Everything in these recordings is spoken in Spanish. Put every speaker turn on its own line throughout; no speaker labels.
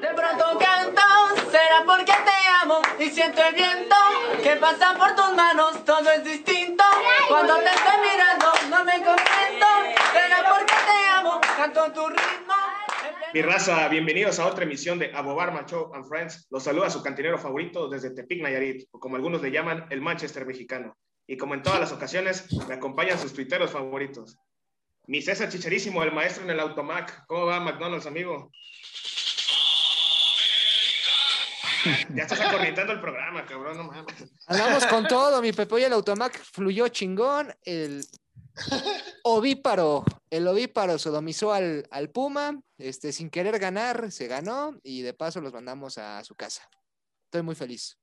De pronto canto, será porque te amo y siento el viento que pasa por tus manos, todo es distinto. Cuando te estoy mirando, no me contento, será porque te amo, canto tu ritmo.
Mi raza, bienvenidos a otra emisión de Abobar Macho and Friends. Los saluda su cantinero favorito desde Tepic, Nayarit, o como algunos le llaman, el Manchester mexicano. Y como en todas las ocasiones, me acompañan sus tuiteros favoritos. Mi César Chicherísimo, el maestro en el Automac. ¿Cómo va, McDonald's, amigo? Ya estás acorrientando el programa, cabrón, no mames.
Andamos con todo, mi Pepe. Hoy el Automac fluyó chingón. El ovíparo, el ovíparo sodomizó al, al Puma. Este, sin querer ganar, se ganó y de paso los mandamos a su casa. Estoy muy feliz.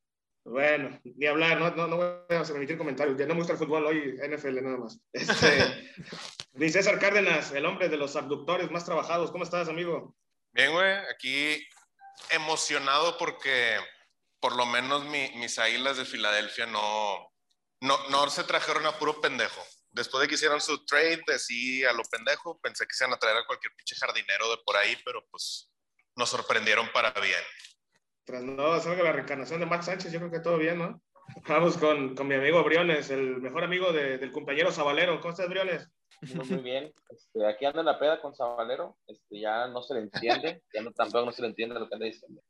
Bueno, ni hablar, no, no, no voy a emitir comentarios. Ya no me gusta el fútbol hoy, NFL nada más. Este, César Cárdenas, el hombre de los abductores más trabajados. ¿Cómo estás, amigo?
Bien, güey, aquí emocionado porque por lo menos mi- mis águilas de Filadelfia no, no, no se trajeron a puro pendejo. Después de que hicieron su trade, así a lo pendejo, pensé que se iban a traer a cualquier pinche jardinero de por ahí, pero pues nos sorprendieron para bien.
Tras no salga la reencarnación de Max Sánchez, yo creo que todo bien, ¿no? Vamos con, con mi amigo Briones, el mejor amigo de- del compañero Zabalero. ¿Cómo estás, Briones?
Muy, muy bien. Este, aquí anda la peda con Sabalero. Este, ya no se le entiende. Ya no, tampoco no se le entiende lo que anda diciendo.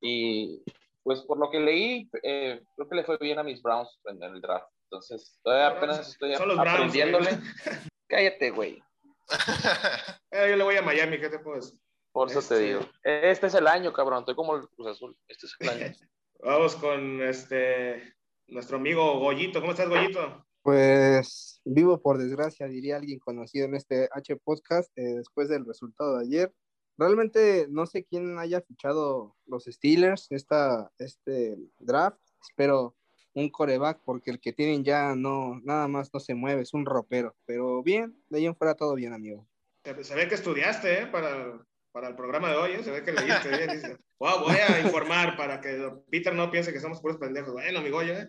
Y pues por lo que leí, eh, creo que le fue bien a mis Browns en el draft. Entonces, todavía apenas estoy
Browns,
aprendiéndole.
güey.
Cállate, güey.
Eh, yo le voy a Miami, ¿qué te puedo decir?
Por eso
Este-
te digo. Este es el año, cabrón. Estoy como el Cruz Azul. Este es el año.
Vamos con este nuestro amigo Goyito. ¿Cómo estás, Goyito?
Pues vivo por desgracia, diría alguien conocido en este H podcast eh, después del resultado de ayer. Realmente no sé quién haya fichado los Steelers esta, este draft. Espero un coreback porque el que tienen ya no, nada más no se mueve, es un ropero. Pero bien, de ahí en fuera todo bien, amigo.
Se, se ve que estudiaste, ¿eh? Para, para el programa de hoy, ¿eh? Se ve que leíste bien. Dice, wow, voy a informar para que Peter no piense que somos puros pendejos. Bueno, amigo, ¿eh?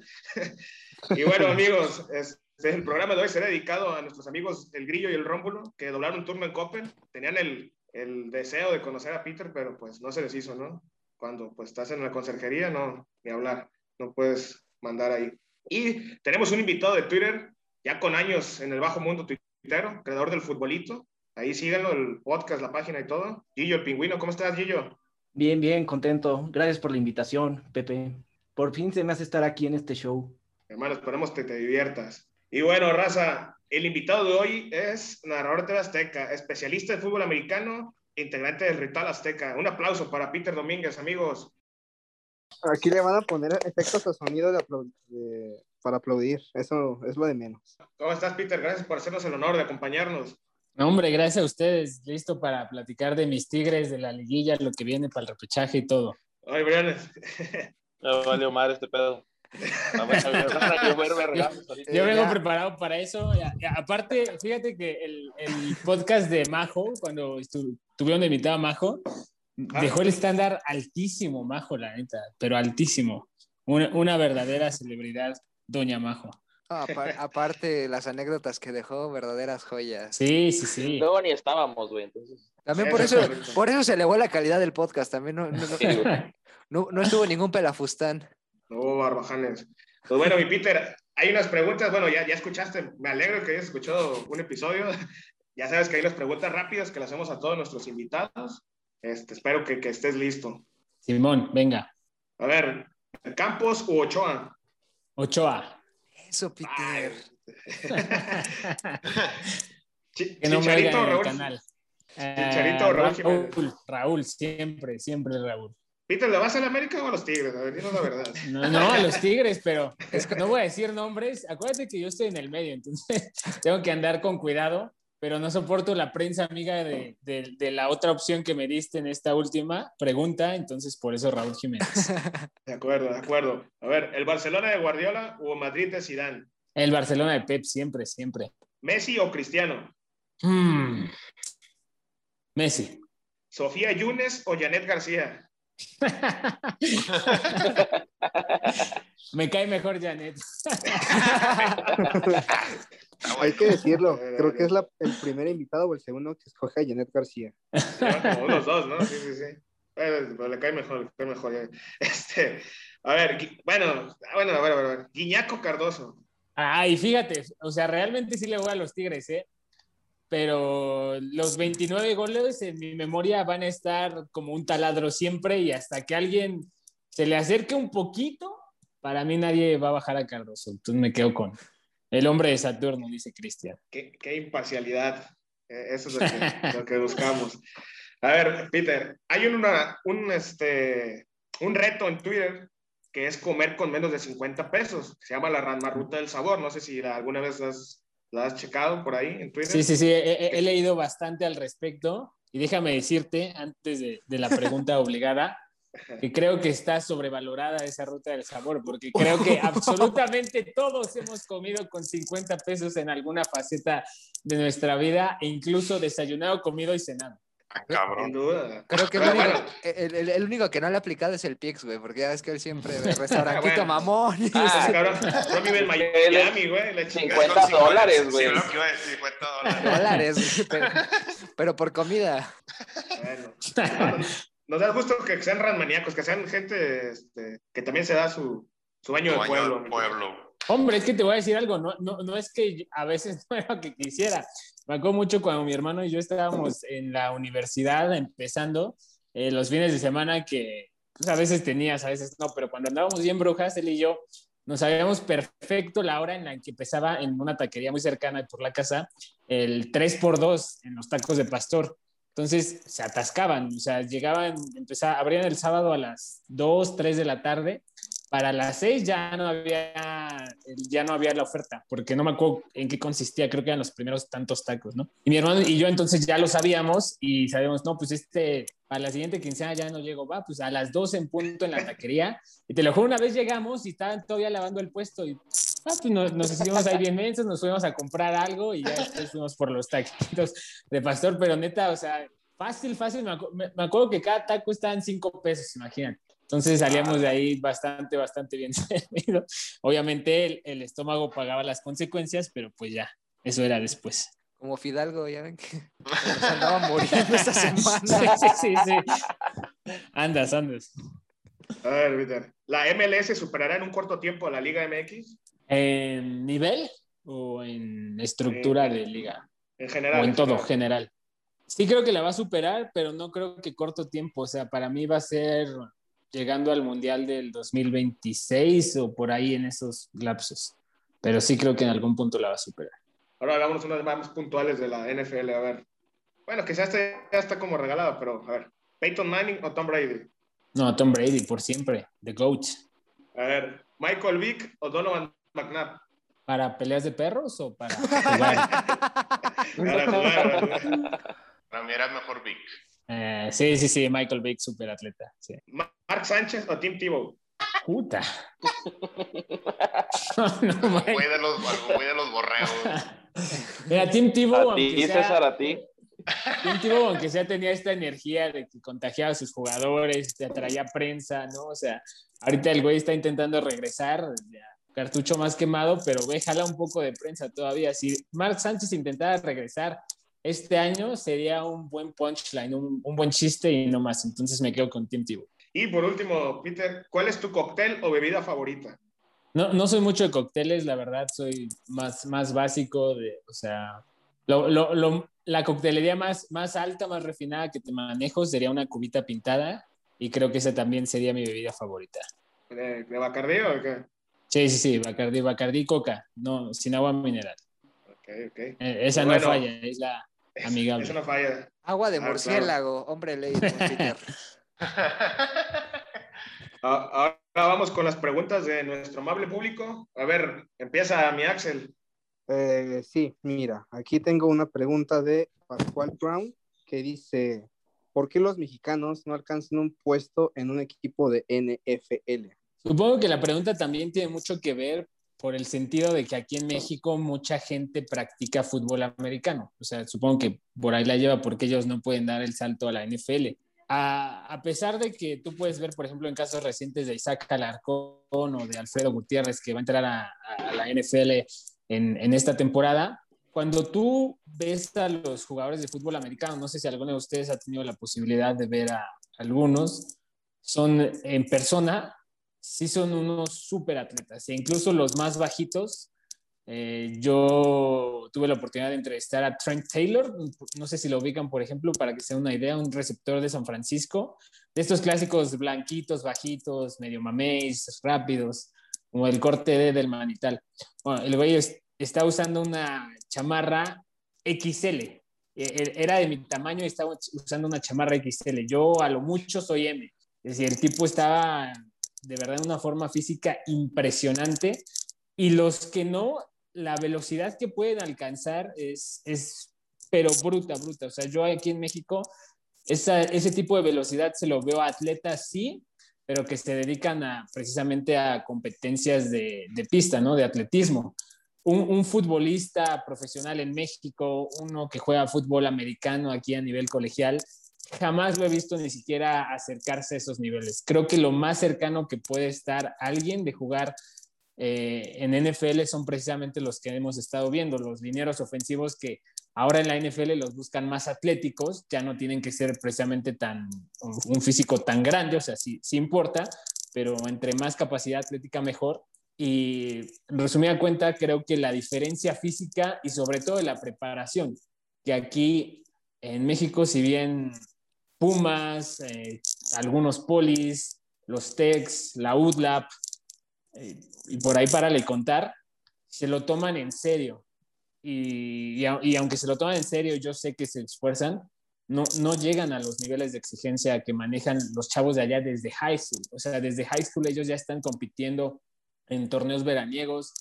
Y bueno, amigos, este, el programa de hoy será dedicado a nuestros amigos El Grillo y el Rómulo, que doblaron turno en Coppel. Tenían el, el deseo de conocer a Peter, pero pues no se les hizo, ¿no? Cuando pues estás en la conserjería, no, ni hablar, no puedes mandar ahí. Y tenemos un invitado de Twitter, ya con años en el bajo mundo tuitero, creador del futbolito. Ahí síganlo, el podcast, la página y todo. Gillo, el pingüino, ¿cómo estás, Gillo?
Bien, bien, contento. Gracias por la invitación, Pepe. Por fin se me hace estar aquí en este show.
Hermano, esperemos que te diviertas. Y bueno, raza, el invitado de hoy es narrador de Azteca, especialista de fútbol americano, integrante del Ritual Azteca. Un aplauso para Peter Domínguez, amigos.
Aquí le van a poner efectos de sonido de aplau- de- para aplaudir, eso es lo de menos.
¿Cómo estás, Peter? Gracias por hacernos el honor de acompañarnos.
No, hombre, gracias a ustedes. Listo para platicar de mis tigres, de la liguilla, lo que viene para el repechaje y todo.
Ay, Briones.
Ya valió madre este pedo. Vamos a ver, ahorita.
Yo vengo preparado para eso. Aparte, fíjate que el, el podcast de Majo, cuando tuvieron de invitada a Majo, dejó el estándar altísimo, Majo, la neta, pero altísimo. Una, una verdadera celebridad, Doña Majo.
Ah, apar- aparte, las anécdotas que dejó, verdaderas joyas.
Sí, sí, sí.
Luego ni estábamos, güey. Entonces,
También por
eso
por eso se elevó la calidad del podcast. También no, no, no-
sí, güey.
no- no estuvo ningún pelafustán.
No barbajanes. Pues bueno, mi Peter, hay unas preguntas. Bueno, ya, ya escuchaste. Me alegro que hayas escuchado un episodio. Ya sabes que hay unas preguntas rápidas que le hacemos a todos nuestros invitados. Este, espero que, que estés listo.
Simón, venga.
A ver, ¿Campos u Ochoa?
Ochoa.
Eso, Peter.
Que no me
Chicharito
el
Raúl.
canal.
Chicharito
Eh,
o Raúl.
Raúl, Raúl, siempre, siempre Raúl.
Peter, ¿le vas a la América o a los Tigres? A ver, dinos la verdad.
No, no, a los Tigres, pero es que no voy a decir nombres. Acuérdate que yo estoy en el medio, entonces tengo que andar con cuidado, pero no soporto la prensa amiga de, de- de la otra opción que me diste en esta última pregunta, entonces por eso Raúl Jiménez.
De acuerdo, de acuerdo. A ver, ¿el Barcelona de Guardiola o Madrid de Zidane?
El Barcelona de Pep, siempre, siempre.
¿Messi o Cristiano?
Mm. Messi.
¿Sofía Yunes o Janet García?
Me cae mejor Janet.
Hay que decirlo, creo que es la- el primer invitado o el segundo que escoge a Janet García.
Llevan como los dos, ¿no? Sí, sí, sí. Eh, pero le cae mejor, le cae mejor. eh. Este, a ver, bueno, bueno, a ver. Guiñaco Cardoso.
Ay, fíjate, o sea, realmente sí le voy a los Tigres, ¿eh? Pero los 29 goles en mi memoria van a estar como un taladro siempre y hasta que alguien se le acerque un poquito, para mí nadie va a bajar a Cardoso. Entonces me quedo con el hombre de Saturno, dice Cristian.
Qué, qué imparcialidad. Eh, eso es lo que, lo que buscamos. A ver, Peter, hay una, un, este, un reto en Twitter que es comer con menos de 50 pesos. Se llama la Rama Ruta del Sabor. No sé si alguna vez has- la has checado por ahí en Twitter.
Sí, sí, sí, he, he- he leído bastante al respecto y déjame decirte, antes de, de la pregunta obligada, que creo que está sobrevalorada esa ruta del sabor, porque creo que absolutamente todos hemos comido con 50 pesos en alguna faceta de nuestra vida, e incluso desayunado, comido y cenado.
Ah,
Sin
cabrón.
duda.
Creo que el único,
bueno,
el, el- el único que no le ha aplicado es el Pix, güey, porque ya ves que él siempre ve restaurantito
Bueno.
mamón. y
Ah,
ese cabrón, no vive en Miami, güey. La chingada.
50
Son
dólares, güey.
Sí, lo que iba a decir, 50 dólares.
dólares, güey, pero, pero por comida.
Bueno, no, da gusto que sean ranmaníacos, que sean gente este, que también se da su, su baño de pueblo.
Hombre, es que te voy a decir algo, no, no, no es que a veces no era lo que quisiera. Me mucho cuando mi hermano y yo estábamos en la universidad empezando, eh, los fines de semana que pues, a veces tenías, a veces no, pero cuando andábamos bien brujas, él y yo, nos sabíamos perfecto la hora en la que empezaba en una taquería muy cercana por la casa, el 3x2 en los tacos de pastor. Entonces se atascaban, o sea, llegaban, empezaba, abrían el sábado a las 2, 3 de la tarde para las seis ya no había ya no había la oferta, porque no me acuerdo en qué consistía, creo que eran los primeros tantos tacos, ¿no? Y mi hermano y yo entonces ya lo sabíamos y sabíamos, no, pues este, a la siguiente quincena ya no llego, va, pues a las 12 en punto en la taquería. Y te lo juro, una vez llegamos y estaban todavía lavando el puesto y ah, pues nos, nos hicimos ahí bien mensos, nos fuimos a comprar algo y ya después fuimos por los taquitos de pastor, pero neta, o sea, fácil, fácil, me, me- me acuerdo que cada taco estaba en 5 pesos, imagínate. Entonces salíamos de ahí bastante, bastante bien servido. Obviamente el, el estómago pagaba las consecuencias, pero pues ya, eso era después.
Como Fidalgo, ya ven que se andaba muriendo esta semana.
sí, sí, sí. Andas, andas.
A ver, Peter. ¿La MLS superará en un corto tiempo a la Liga MX?
¿En nivel o en estructura de liga?
En general.
O en todo,
general.
general. Sí creo que la va a superar, pero no creo que corto tiempo. O sea, para mí va a ser llegando al Mundial del 2026 o por ahí en esos lapsos. Pero sí creo que en algún punto la va a superar.
Ahora hagamos unas más puntuales de la NFL. A ver. Bueno, quizás este ya está como regalado, pero a ver. ¿Peyton Manning o Tom Brady?
No, Tom Brady, por siempre, The GOAT.
A ver. ¿Michael Vick o Donovan McNabb?
¿Para peleas de perros o para jugar?
Para jugar, para
mí era mejor Vic.
Eh, sí, sí, sí, Michael Vick, super atleta. Sí.
¿Mark Sánchez o Tim Tebow?
Puta. no.
Güey de los, güey de los.
Mira, Tim Tebow,
A ti, César,
sea,
a ti.
Tim Tebow, aunque sea, tenía esta energía de que contagiaba a sus jugadores, te atraía prensa, ¿no? O sea, ahorita el güey está intentando regresar, ya, cartucho más quemado, pero ve, jala un poco de prensa todavía. Si Mark Sánchez intentara regresar este año, sería un buen punchline, un, un buen chiste y no más. Entonces me quedo con Tim Tebow.
Y por último, Peter, ¿cuál es tu cóctel o bebida favorita?
No, no soy mucho de cócteles, la verdad, soy más, más básico de, o sea, lo, lo- lo- la coctelería más, más alta, más refinada que te manejo sería una cubita pintada y creo que esa también sería mi bebida favorita.
¿De, de Bacardí o de qué?
Sí, sí, sí, Bacardí, Bacardí Coca, no, sin agua mineral.
Ok, ok.
Eh, esa
Bueno.
no falla, es la amigable.
Eso no falla.
Agua de
Ah, claro.
murciélago, hombre ley. Peter.
Ah, Ahora vamos con las preguntas de nuestro amable público. A ver, empieza mi Axel.
Eh, sí, mira, aquí tengo una pregunta de Pascual Brown que dice, ¿por qué los mexicanos no alcanzan un puesto en un equipo de NFL?
Supongo que la pregunta también tiene mucho que ver por el sentido de que aquí en México mucha gente practica fútbol americano. O sea, supongo que por ahí la lleva porque ellos no pueden dar el salto a la NFL. A, a pesar de que tú puedes ver, por ejemplo, en casos recientes de Isaac Alarcón o de Alfredo Gutiérrez, que va a entrar a, a la NFL en, en esta temporada, cuando tú ves a los jugadores de fútbol americano, no sé si alguno de ustedes ha tenido la posibilidad de ver a, algunos, son en persona, sí son unos súper atletas. E incluso los más bajitos, eh, yo tuve la oportunidad de entrevistar a Trent Taylor, no sé si lo ubican, por ejemplo, para que sea una idea, un receptor de San Francisco, de estos clásicos blanquitos, bajitos, medio mameis, rápidos, como el corte D del manital. Bueno, el güey está usando una chamarra XL. E, e, era de mi tamaño y estaba usando una chamarra XL. Yo a lo mucho soy M. Es decir, el tipo estaba de verdad una forma física impresionante y los que no la velocidad que pueden alcanzar es, es pero bruta, bruta. O sea, yo aquí en México, esa, ese tipo de velocidad se lo veo a atletas, sí, pero que se dedican a, precisamente a competencias de, de pista, ¿no? De atletismo. Un, un, futbolista profesional en México, uno que juega fútbol americano aquí a nivel colegial, jamás lo he visto ni siquiera acercarse a esos niveles. Creo que lo más cercano que puede estar alguien de jugar eh, en NFL son precisamente los que hemos estado viendo, los linieros ofensivos que ahora en la NFL los buscan más atléticos, ya no tienen que ser precisamente tan, un físico tan grande, o sea, sí, sí importa, pero entre más capacidad atlética mejor. Y resumida cuenta, creo que la diferencia física y sobre todo la preparación, que aquí en México, si bien Pumas, eh, algunos polis, los Tex, la UDLAP, eh, y por ahí para le contar, se lo toman en serio. Y, y, aunque se lo toman en serio, yo sé que se esfuerzan, no, no llegan a los niveles de exigencia que manejan los chavos de allá desde high school. O sea, desde high school ellos ya están compitiendo en torneos veraniegos,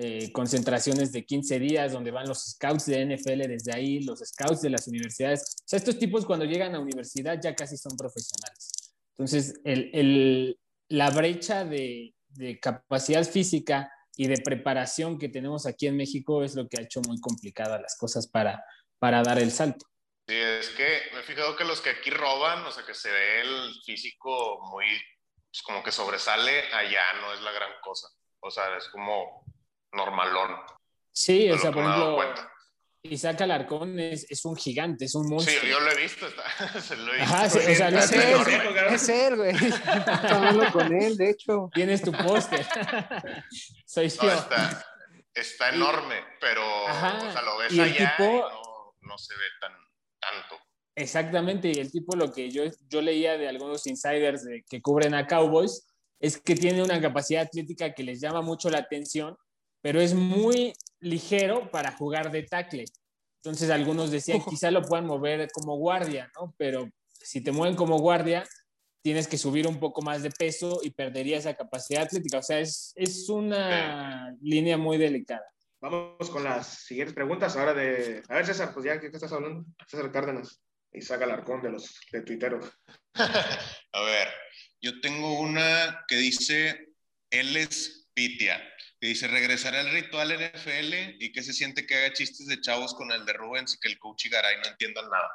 eh, concentraciones de 15 días donde van los scouts de NFL desde ahí, los scouts de las universidades. O sea, estos tipos cuando llegan a universidad ya casi son profesionales. Entonces, el, el, la brecha de, de capacidad física y de preparación que tenemos aquí en México es lo que ha hecho muy complicadas las cosas para, para dar el salto.
Sí, es que me he fijado que los que aquí roban, o sea, que se ve el físico muy, pues como que sobresale, allá no es la gran cosa. O sea, es como normalón.
Sí, o sea, por ejemplo, Isaac Alarcón es, es, un gigante, es un monstruo.
Sí, yo lo he visto, está, se lo he visto.
Ajá, sí, o sea, es, él, es él, güey.
hablando con él, de hecho.
Tienes tu póster. Soy
no, Está, está enorme, pero Ajá, o sea, lo ves y el allá tipo, y no, no, se ve tan, tanto.
Exactamente, y el tipo lo que yo, yo leía de algunos insiders de, que cubren a Cowboys es que tiene una capacidad atlética que les llama mucho la atención, pero es muy ligero para jugar de tackle. Entonces algunos decían, quizá lo puedan mover como guardia, ¿no? Pero si te mueven como guardia, tienes que subir un poco más de peso y perdería esa capacidad atlética. O sea, es, es una línea muy delicada.
Vamos con las siguientes preguntas ahora de... A ver, César, pues ya que estás hablando, César Cárdenas y saca el arcón de los de tuiteros.
A ver, yo tengo una que dice, él es Pitia que dice regresar al ritual NFL y que se siente que haga chistes de chavos con el de Rubens y que el coach y Garay no entiendan
nada.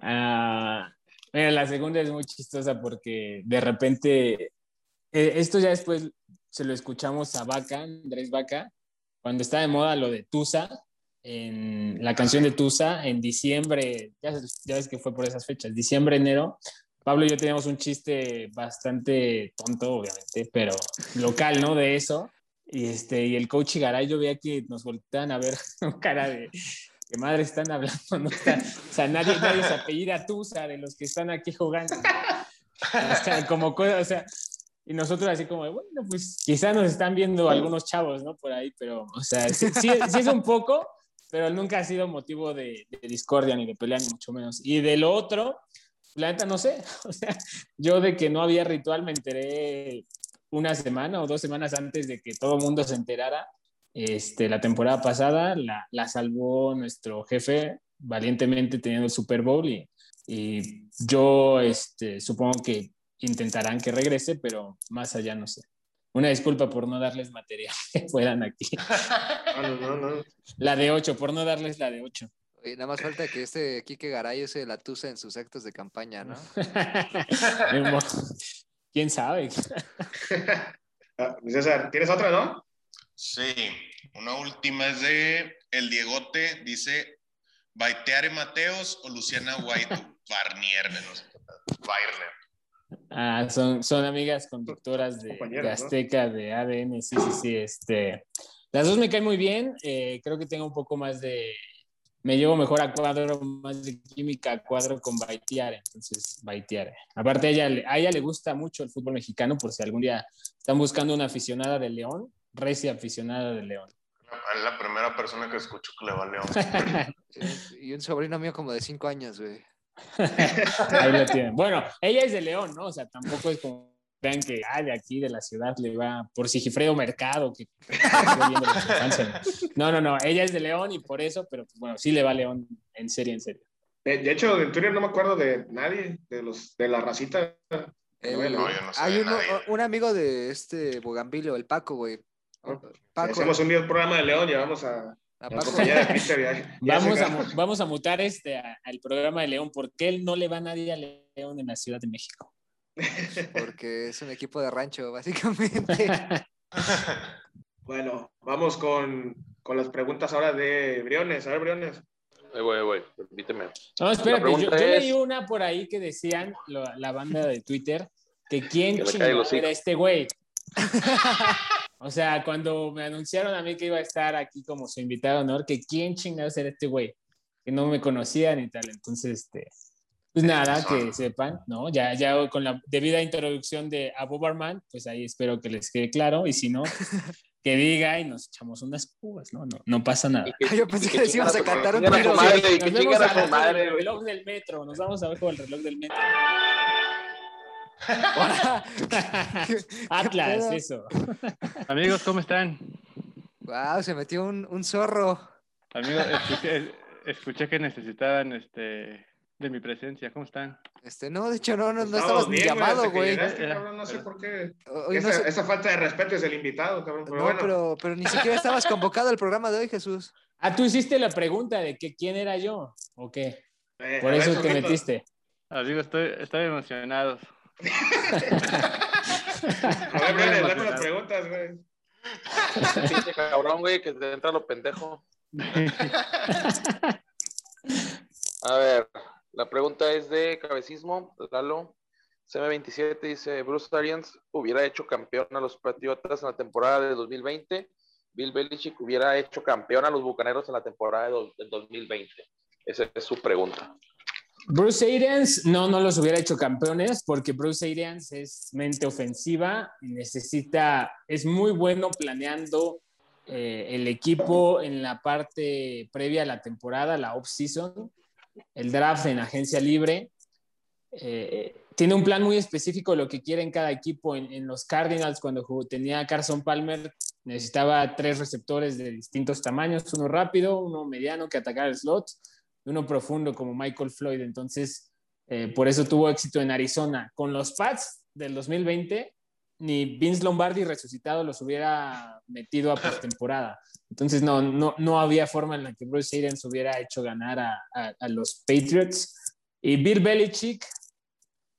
ah, la segunda es muy chistosa porque de repente, eh, esto ya después se lo escuchamos a Vaca, Andrés Vaca, cuando está de moda lo de Tusa, en la canción de Tusa, en diciembre, ya, ya ves que fue por esas fechas, diciembre, enero, Pablo y yo teníamos un chiste bastante tonto, obviamente, pero local, ¿no? De eso. Y, este, y el coach Garay, yo veía que nos volteaban a ver con cara de qué madre están hablando, ¿no? o sea, nadie, nadie se apellida Tusa de los que están aquí jugando. O sea, como o sea, y nosotros así como, bueno, pues quizá nos están viendo algunos chavos, ¿no? Por ahí, pero, o sea, sí, sí, es un poco, pero nunca ha sido motivo de, de discordia ni de pelea, ni mucho menos. Y de lo otro, la neta no sé, o sea, yo de que no había ritual me enteré una semana o dos semanas antes de que todo el mundo se enterara. Este, la temporada pasada la, la, salvó nuestro jefe valientemente teniendo el Super Bowl y, y yo este, supongo que intentarán que regrese, pero más allá no sé. Una disculpa por no darles material que puedan aquí.
No, no, no.
La de 8, por no darles la de 8
nada más falta que este Quique Garay use la tusa en sus actos de campaña, ¿no?
¿Quién sabe?
Ah, César, ¿tienes otra, no?
Sí, una última es de El Diegote, dice Baiteare Mateos o Luciana Guaito. Barnier, no sé qué tal. Weirner.
Ah, son, son amigas conductoras de, de
¿no?
Azteca, de ADN, sí, sí, sí. Este, las dos me caen muy bien. eh, creo que tengo un poco más de. Me llevo mejor a cuadro, más de química a cuadro con Baitiare. Entonces, Baitiare. Aparte, a ella, le- a ella le gusta mucho el fútbol mexicano, por si algún día están buscando una aficionada de León, recia aficionada de León.
Es la primera persona que escucho que le va a León.
Y un sobrino mío como de cinco años, güey.
Ahí lo tienen. Bueno, ella es de León, ¿no? O sea, tampoco es como vean que ah, de aquí de la ciudad le va por Sigifredo Mercado, que no, no, no, ella es de León y por eso, pero pues, bueno, sí le va a León en serio, en serio.
De, de hecho, en Twitter no me acuerdo de nadie, de los de la racita.
El-
Bueno,
no, yo no sé
hay uno- un amigo de este Bogambilio, el Paco, güey.
Ah,
Paco,
Hacemos un día programa de León y vamos a,
a Paco.
Vamos a, vamos a mutar este al programa de León, porque él no le va a nadie a León en la Ciudad de México.
Porque es un equipo de rancho, básicamente.
Bueno, vamos con, con las preguntas ahora de Briones. A ver, Briones.
Ahí voy, ahí voy, permíteme.
No, espérate, yo, leí una por ahí que decían lo- la banda de Twitter que quién era este güey. o sea, cuando me anunciaron a mí que iba a estar aquí como su invitado de honor, que quién chingados era este güey, que no me conocían y tal. Entonces, este, pues nada, que sepan, ¿no? Ya, ya con la debida introducción de Abu Barman, pues ahí espero que les quede claro y si no, que diga y nos echamos unas cubas, ¿no? No, no pasa nada.
Que-
Yo pensé que les ibas a cantar un tiro,
su madre,
güey.
y que
Nos vemos
a
al
madre,
el reloj del metro, nos vamos a ver con el reloj del metro. Atlas, eso.
Amigos, ¿cómo están?
Wow, se metió un, un zorro.
Amigos, escuché, escuché que necesitaban este de mi presencia. ¿Cómo están?
Este, no, de hecho, no, no, no
Estábamos
estabas ni llamado, güey.
no sé por qué.
Hoy no,
Esa,
sé-
esa falta de respeto es el invitado, cabrón. Pero
no,
bueno,
pero, pero ni siquiera estabas convocado al programa de hoy, Jesús.
Ah, tú hiciste la pregunta de que quién era yo, ¿o qué?
eh,
Por
a ver,
eso te metiste.
Amigos, estoy, estoy emocionado.
A ver, Briones, dame las preguntas, güey.
Pinche cabrón, güey, que te entra lo pendejo. A ver, la pregunta es de cabecismo, Lalo. CM27 dice, Bruce Arians hubiera hecho campeón a los Patriotas en la temporada de 2020. Bill Belichick hubiera hecho campeón a los Bucaneros en la temporada de do- del 2020. Esa es su pregunta.
Bruce Arians no, no los hubiera hecho campeones porque Bruce Arians es mente ofensiva necesita, es muy bueno planeando eh, el equipo en la parte previa a la temporada, la off-season, el draft en agencia libre. Eh, tiene un plan muy específico lo que quiere en cada equipo. En, los Cardinals, cuando tenía Carson Palmer, necesitaba tres receptores de distintos tamaños, uno rápido, uno mediano que atacara el slot uno profundo como Michael Floyd. Entonces, eh, por eso tuvo éxito en Arizona. Con los Pats del 2020, ni Vince Lombardi resucitado los hubiera metido a postemporada. Entonces, no, no, no había forma en la que Bruce Arians hubiera hecho ganar a, a- a los Patriots. Y Bill Belichick,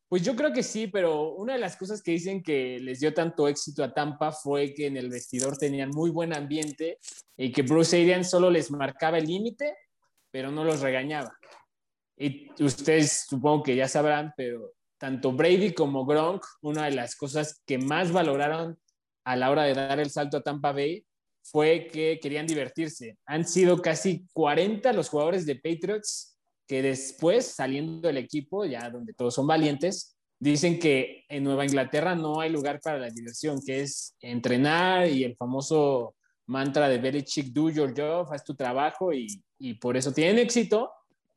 pues yo creo que sí, pero una de las cosas que dicen que les dio tanto éxito a Tampa fue que en el vestidor tenían muy buen ambiente y que Bruce Arians solo les marcaba el límite, pero no los regañaba. Y ustedes supongo que ya sabrán, pero tanto Brady como Gronk, una de las cosas que más valoraron a la hora de dar el salto a Tampa Bay fue que querían divertirse. Han sido casi 40 los jugadores de Patriots que después, saliendo del equipo, ya donde todos son valientes, dicen que en Nueva Inglaterra no hay lugar para la diversión, que es entrenar y el famoso mantra de Belichick, do your job, haz tu trabajo y, y por eso tienen éxito,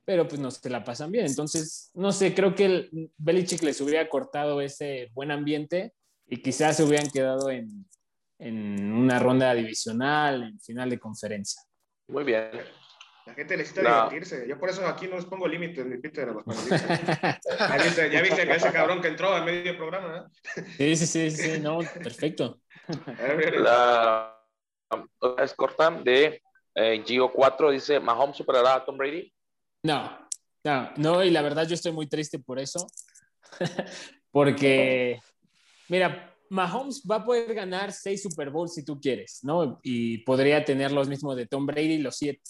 pero pues no se la pasan bien. Entonces, no sé, creo que el Belichick les hubiera cortado ese buen ambiente y quizás se hubieran quedado en, en una ronda divisional, en final de conferencia.
Muy bien.
La gente necesita
No.
divertirse. Yo por eso aquí no les pongo límites, mi Peter, a los panelistas. ya, viste, ya viste que ese cabrón que entró al medio programa, ¿eh?
Sí, sí, sí, sí, no, perfecto.
La es corta de eh, Gio4 dice, Mahomes superará a Tom Brady.
No, no, no, y la verdad yo estoy muy triste por eso, porque, mira, Mahomes va a poder ganar seis Super Bowls si tú quieres, ¿no? Y podría tener los mismos de Tom Brady, los siete.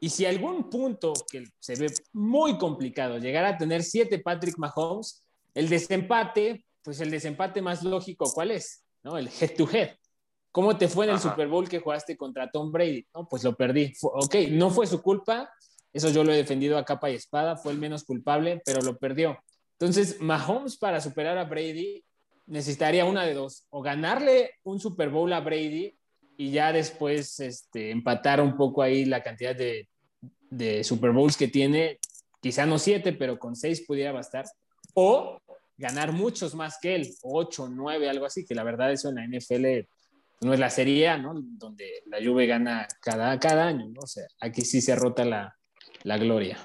Y si algún punto que se ve muy complicado llegara a tener siete Patrick Mahomes, el desempate, pues el desempate más lógico, ¿cuál es? ¿No? El head to head. ¿Cómo te fue en el
Ajá.
Super Bowl que jugaste contra Tom Brady? No, pues lo perdí. Fu- ok, no fue su culpa, eso yo lo he defendido a capa y espada, fue el menos culpable, pero lo perdió. Entonces, Mahomes para superar a Brady necesitaría una de dos, o ganarle un Super Bowl a Brady y ya después este, empatar un poco ahí la cantidad de, de Super Bowls que tiene, quizá no siete, pero con seis pudiera bastar, o ganar muchos más que él, ocho, nueve, algo así, que la verdad eso en la NFL no es la serie ¿no? Donde la Juve gana cada, cada año, ¿no? O sea, aquí sí se rota la, la gloria.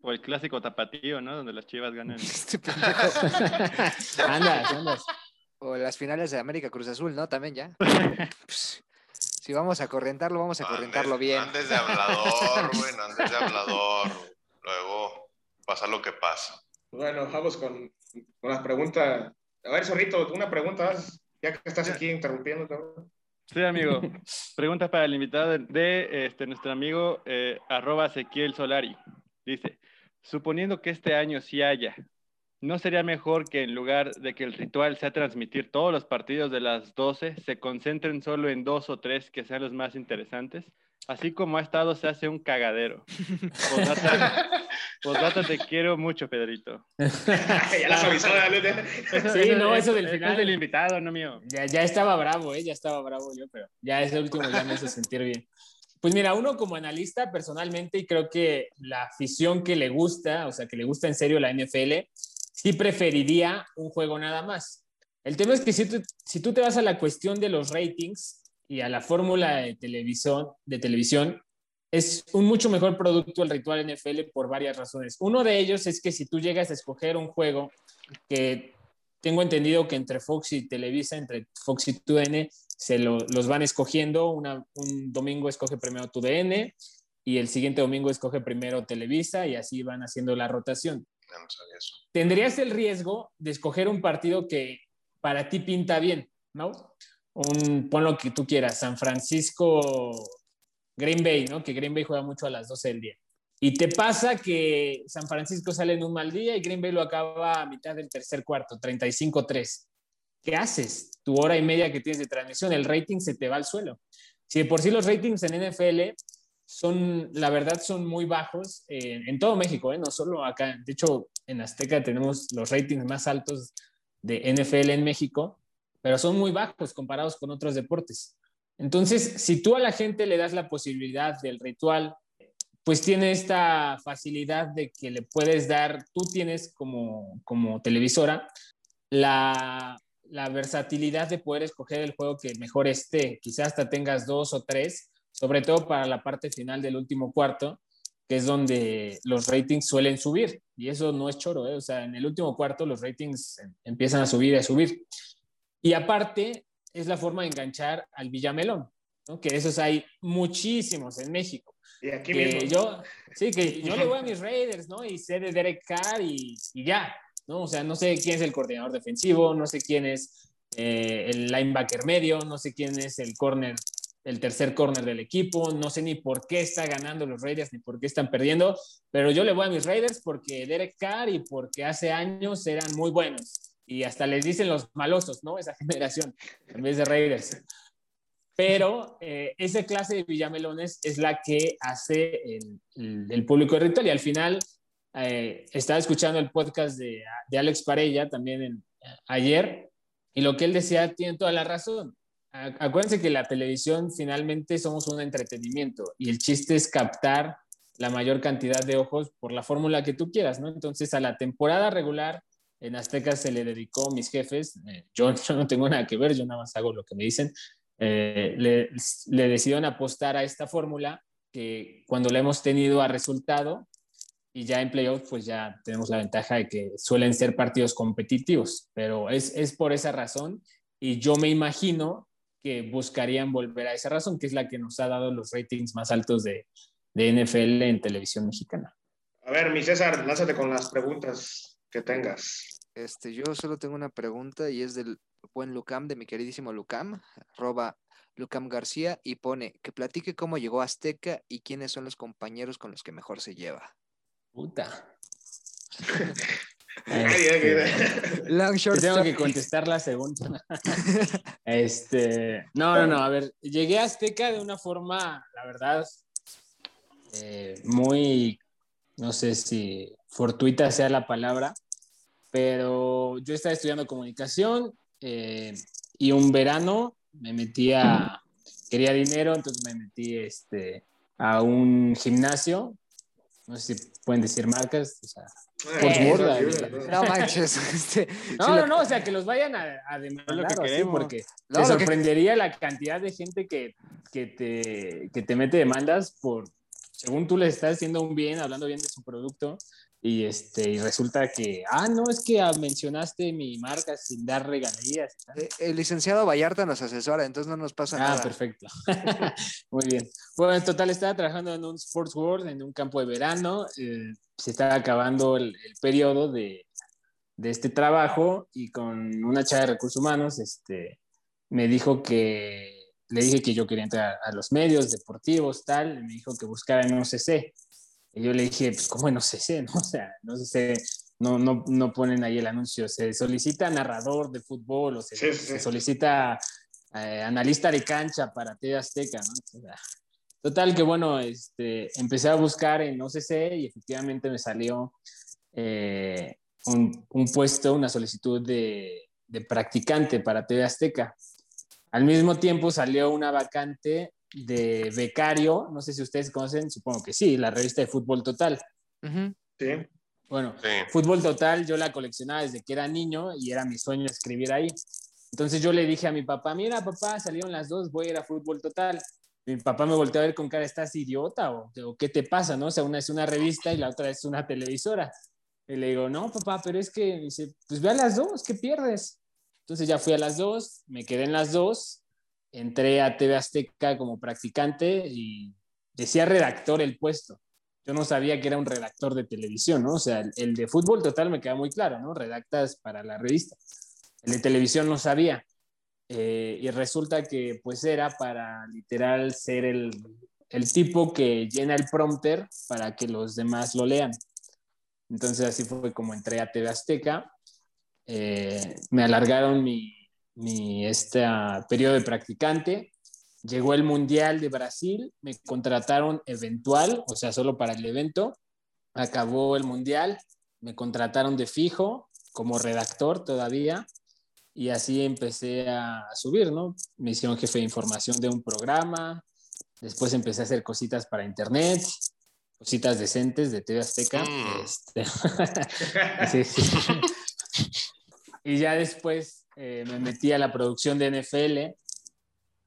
O el clásico tapatío, ¿no? Donde las chivas ganan.
Este
andas, andas.
O las finales de América Cruz Azul, ¿no? También ya. Pues, si vamos a correntarlo, vamos a correntarlo
Andes-
bien.
Andes de hablador, güey, no andes de hablador. Luego pasa lo que pasa.
Bueno, vamos con, con las preguntas. A ver, Zorrito, una pregunta, ya que estás aquí interrumpiendo.
Sí, amigo. Pregunta para el invitado de, de, este, nuestro amigo eh, arroba Ezequiel Solari. Dice, suponiendo que este año sí haya, ¿no sería mejor que en lugar de que el ritual sea transmitir todos los partidos de las 12, se concentren solo en dos o tres que sean los más interesantes? Así como ha estado, se hace un cagadero. Postdata, te quiero mucho, Pedrito.
ya dale, dale.
Sí, no, eso del
es
final.
del invitado, no mío.
Ya, ya estaba bravo, ¿eh? Ya estaba bravo yo, pero ya ese último ya me hizo sentir bien. Pues mira, uno como analista personalmente, y creo que la afición que le gusta, o sea, que le gusta en serio la NFL, sí preferiría un juego nada más. El tema es que si tú, si tú te vas a la cuestión de los ratings y a la fórmula de televisión, de televisión, es un mucho mejor producto el ritual NFL por varias razones. Uno de ellos es que si tú llegas a escoger un juego que tengo entendido que entre Fox y Televisa, entre Fox y TUDN, se lo- los van escogiendo. Una- un domingo escoge primero TUDN y el siguiente domingo escoge primero Televisa y así van haciendo la rotación.
No sabía eso.
Tendrías el riesgo de escoger un partido que para ti pinta bien, ¿no? Un, pon lo que tú quieras, San Francisco, Green Bay, ¿no? Que Green Bay juega mucho a las 12 del día. Y te pasa que San Francisco sale en un mal día y Green Bay lo acaba a mitad del tercer cuarto, 35-3. ¿Qué haces? Tu hora y media que tienes de transmisión, el rating se te va al suelo. Si de por sí los ratings en NFL son, la verdad, son muy bajos eh, en todo México, ¿eh? no solo acá. De hecho, en Azteca tenemos los ratings más altos de NFL en México, pero son muy bajos comparados con otros deportes. Entonces, si tú a la gente le das la posibilidad del ritual, pues tiene esta facilidad de que le puedes dar, tú tienes como, como televisora la, la versatilidad de poder escoger el juego que mejor esté. Quizás hasta tengas dos o tres, sobre todo para la parte final del último cuarto, que es donde los ratings suelen subir. Y eso no es choro, ¿eh? o sea, en el último cuarto los ratings em- empiezan a subir y a subir. Y aparte, es la forma de enganchar al Villamelón, ¿no? que esos hay muchísimos en México.
Y aquí
Que
mismo.
yo, sí, que yo le voy a mis Raiders, ¿no? Y sé de Derek Carr y, y ya, ¿no? O sea, no sé quién es el coordinador defensivo, no sé quién es eh, el linebacker medio, no sé quién es el corner, el tercer corner del equipo, no sé ni por qué está ganando los Raiders ni por qué están perdiendo, pero yo le voy a mis Raiders porque Derek Carr y porque hace años eran muy buenos y hasta les dicen los malosos, ¿no? Esa generación, en vez de Raiders. Pero eh, esa clase de villamelones es la que hace el, público de ritual. Al final, eh, estaba escuchando el podcast de, Alex Parella también ayer, y lo que él decía tiene toda la razón. Acuérdense que la televisión finalmente somos un entretenimiento y el chiste es captar la mayor cantidad de ojos por la fórmula que tú quieras, ¿no? Entonces, a la temporada regular en Azteca se le dedicó mis jefes, eh, yo, yo no tengo nada que ver, yo nada más hago lo que me dicen, eh, le, le decidieron apostar a esta fórmula que cuando la hemos tenido a resultado y ya en playoff pues ya tenemos la ventaja de que suelen ser partidos competitivos, pero es, es por esa razón y yo me imagino que buscarían volver a esa razón, que es la que nos ha dado los ratings más altos de, de NFL en televisión mexicana.
A ver, mi César, lánzate con las preguntas que tengas.
Este, yo solo tengo una pregunta y es del buen Lucam, de mi queridísimo Lucam, arroba Lucam García y pone que platique cómo llegó Azteca y quiénes son los compañeros con los que mejor se lleva.
Puta. Este,
Long short
te tengo que contestar la segunda. este, no, no, no, a ver, llegué a Azteca de una forma, la verdad, eh, muy, no sé si fortuita sea la palabra, pero yo estaba estudiando comunicación eh, y un verano me metí a, quería dinero, entonces me metí este, a un gimnasio, no sé si pueden decir marcas, o sea,
Eh,
World,
No manches. este,
no, no,
lo-
no, o sea, que los vayan a, a demandar
lo que
así, porque
No,
te
lo que-
sorprendería la cantidad de gente que, que, te, que te mete demandas por, según tú le estás haciendo un bien, hablando bien de su producto, y, este, y resulta que, ah, no, es que ah, mencionaste mi marca sin dar regalías.
eh, El licenciado Vallarta nos asesora, entonces no nos pasa
Ah,
nada.
perfecto. Muy bien. Bueno, en total estaba trabajando en un Sports World, en un campo de verano. eh, se estaba acabando el, el periodo de, de este trabajo y con una chava de recursos humanos este, me dijo que, le dije que yo quería entrar a los medios deportivos, tal, y me dijo que buscara en OCC. Y yo le dije, pues, ¿cómo en OCC? No? O sea, en OCC no, no, no ponen ahí el anuncio. Se solicita narrador de fútbol o se,
Sí, sí,
se solicita eh, analista de cancha para TV Azteca, ¿no? O sea, total que bueno, este, empecé a buscar en OCC y efectivamente me salió eh, un, un puesto, una solicitud de, de practicante para TV Azteca. Al mismo tiempo salió una vacante de becario, no sé si ustedes conocen, supongo que sí, la revista de Fútbol Total.
Sí.
Bueno,
Sí.
Fútbol Total yo la coleccionaba desde que era niño y era mi sueño escribir ahí. Entonces yo le dije a mi papá, mira papá, salieron las dos, voy a ir a Fútbol Total. Mi papá me volteó a ver con cara, ¿estás idiota o, o qué te pasa? ¿no? O sea, una es una revista y la otra es una televisora. Y le digo, no papá, pero es que, dice, pues ve a las dos, ¿qué pierdes? Entonces ya fui a las dos, me quedé en las dos, entré a TV Azteca como practicante y decía redactor el puesto yo no sabía que era un redactor de televisión, ¿no? O sea, el, el de fútbol total me queda muy claro, ¿no? Redactas para la revista. El de televisión no sabía. Eh, y resulta que pues era para literal ser el, el tipo que llena el prompter para que los demás lo lean. Entonces así fue como entré a TV Azteca. Eh, me alargaron mi, mi este, periodo de practicante. Llegó el Mundial de Brasil, me contrataron eventual, o sea, solo para el evento. Acabó el Mundial, me contrataron de fijo como redactor todavía y así empecé a subir, ¿no? Me hicieron jefe de información de un programa, después empecé a hacer cositas para internet, cositas decentes de TV Azteca.
Mm.
Este, sí, sí. Y ya después eh, me metí a la producción de NFL.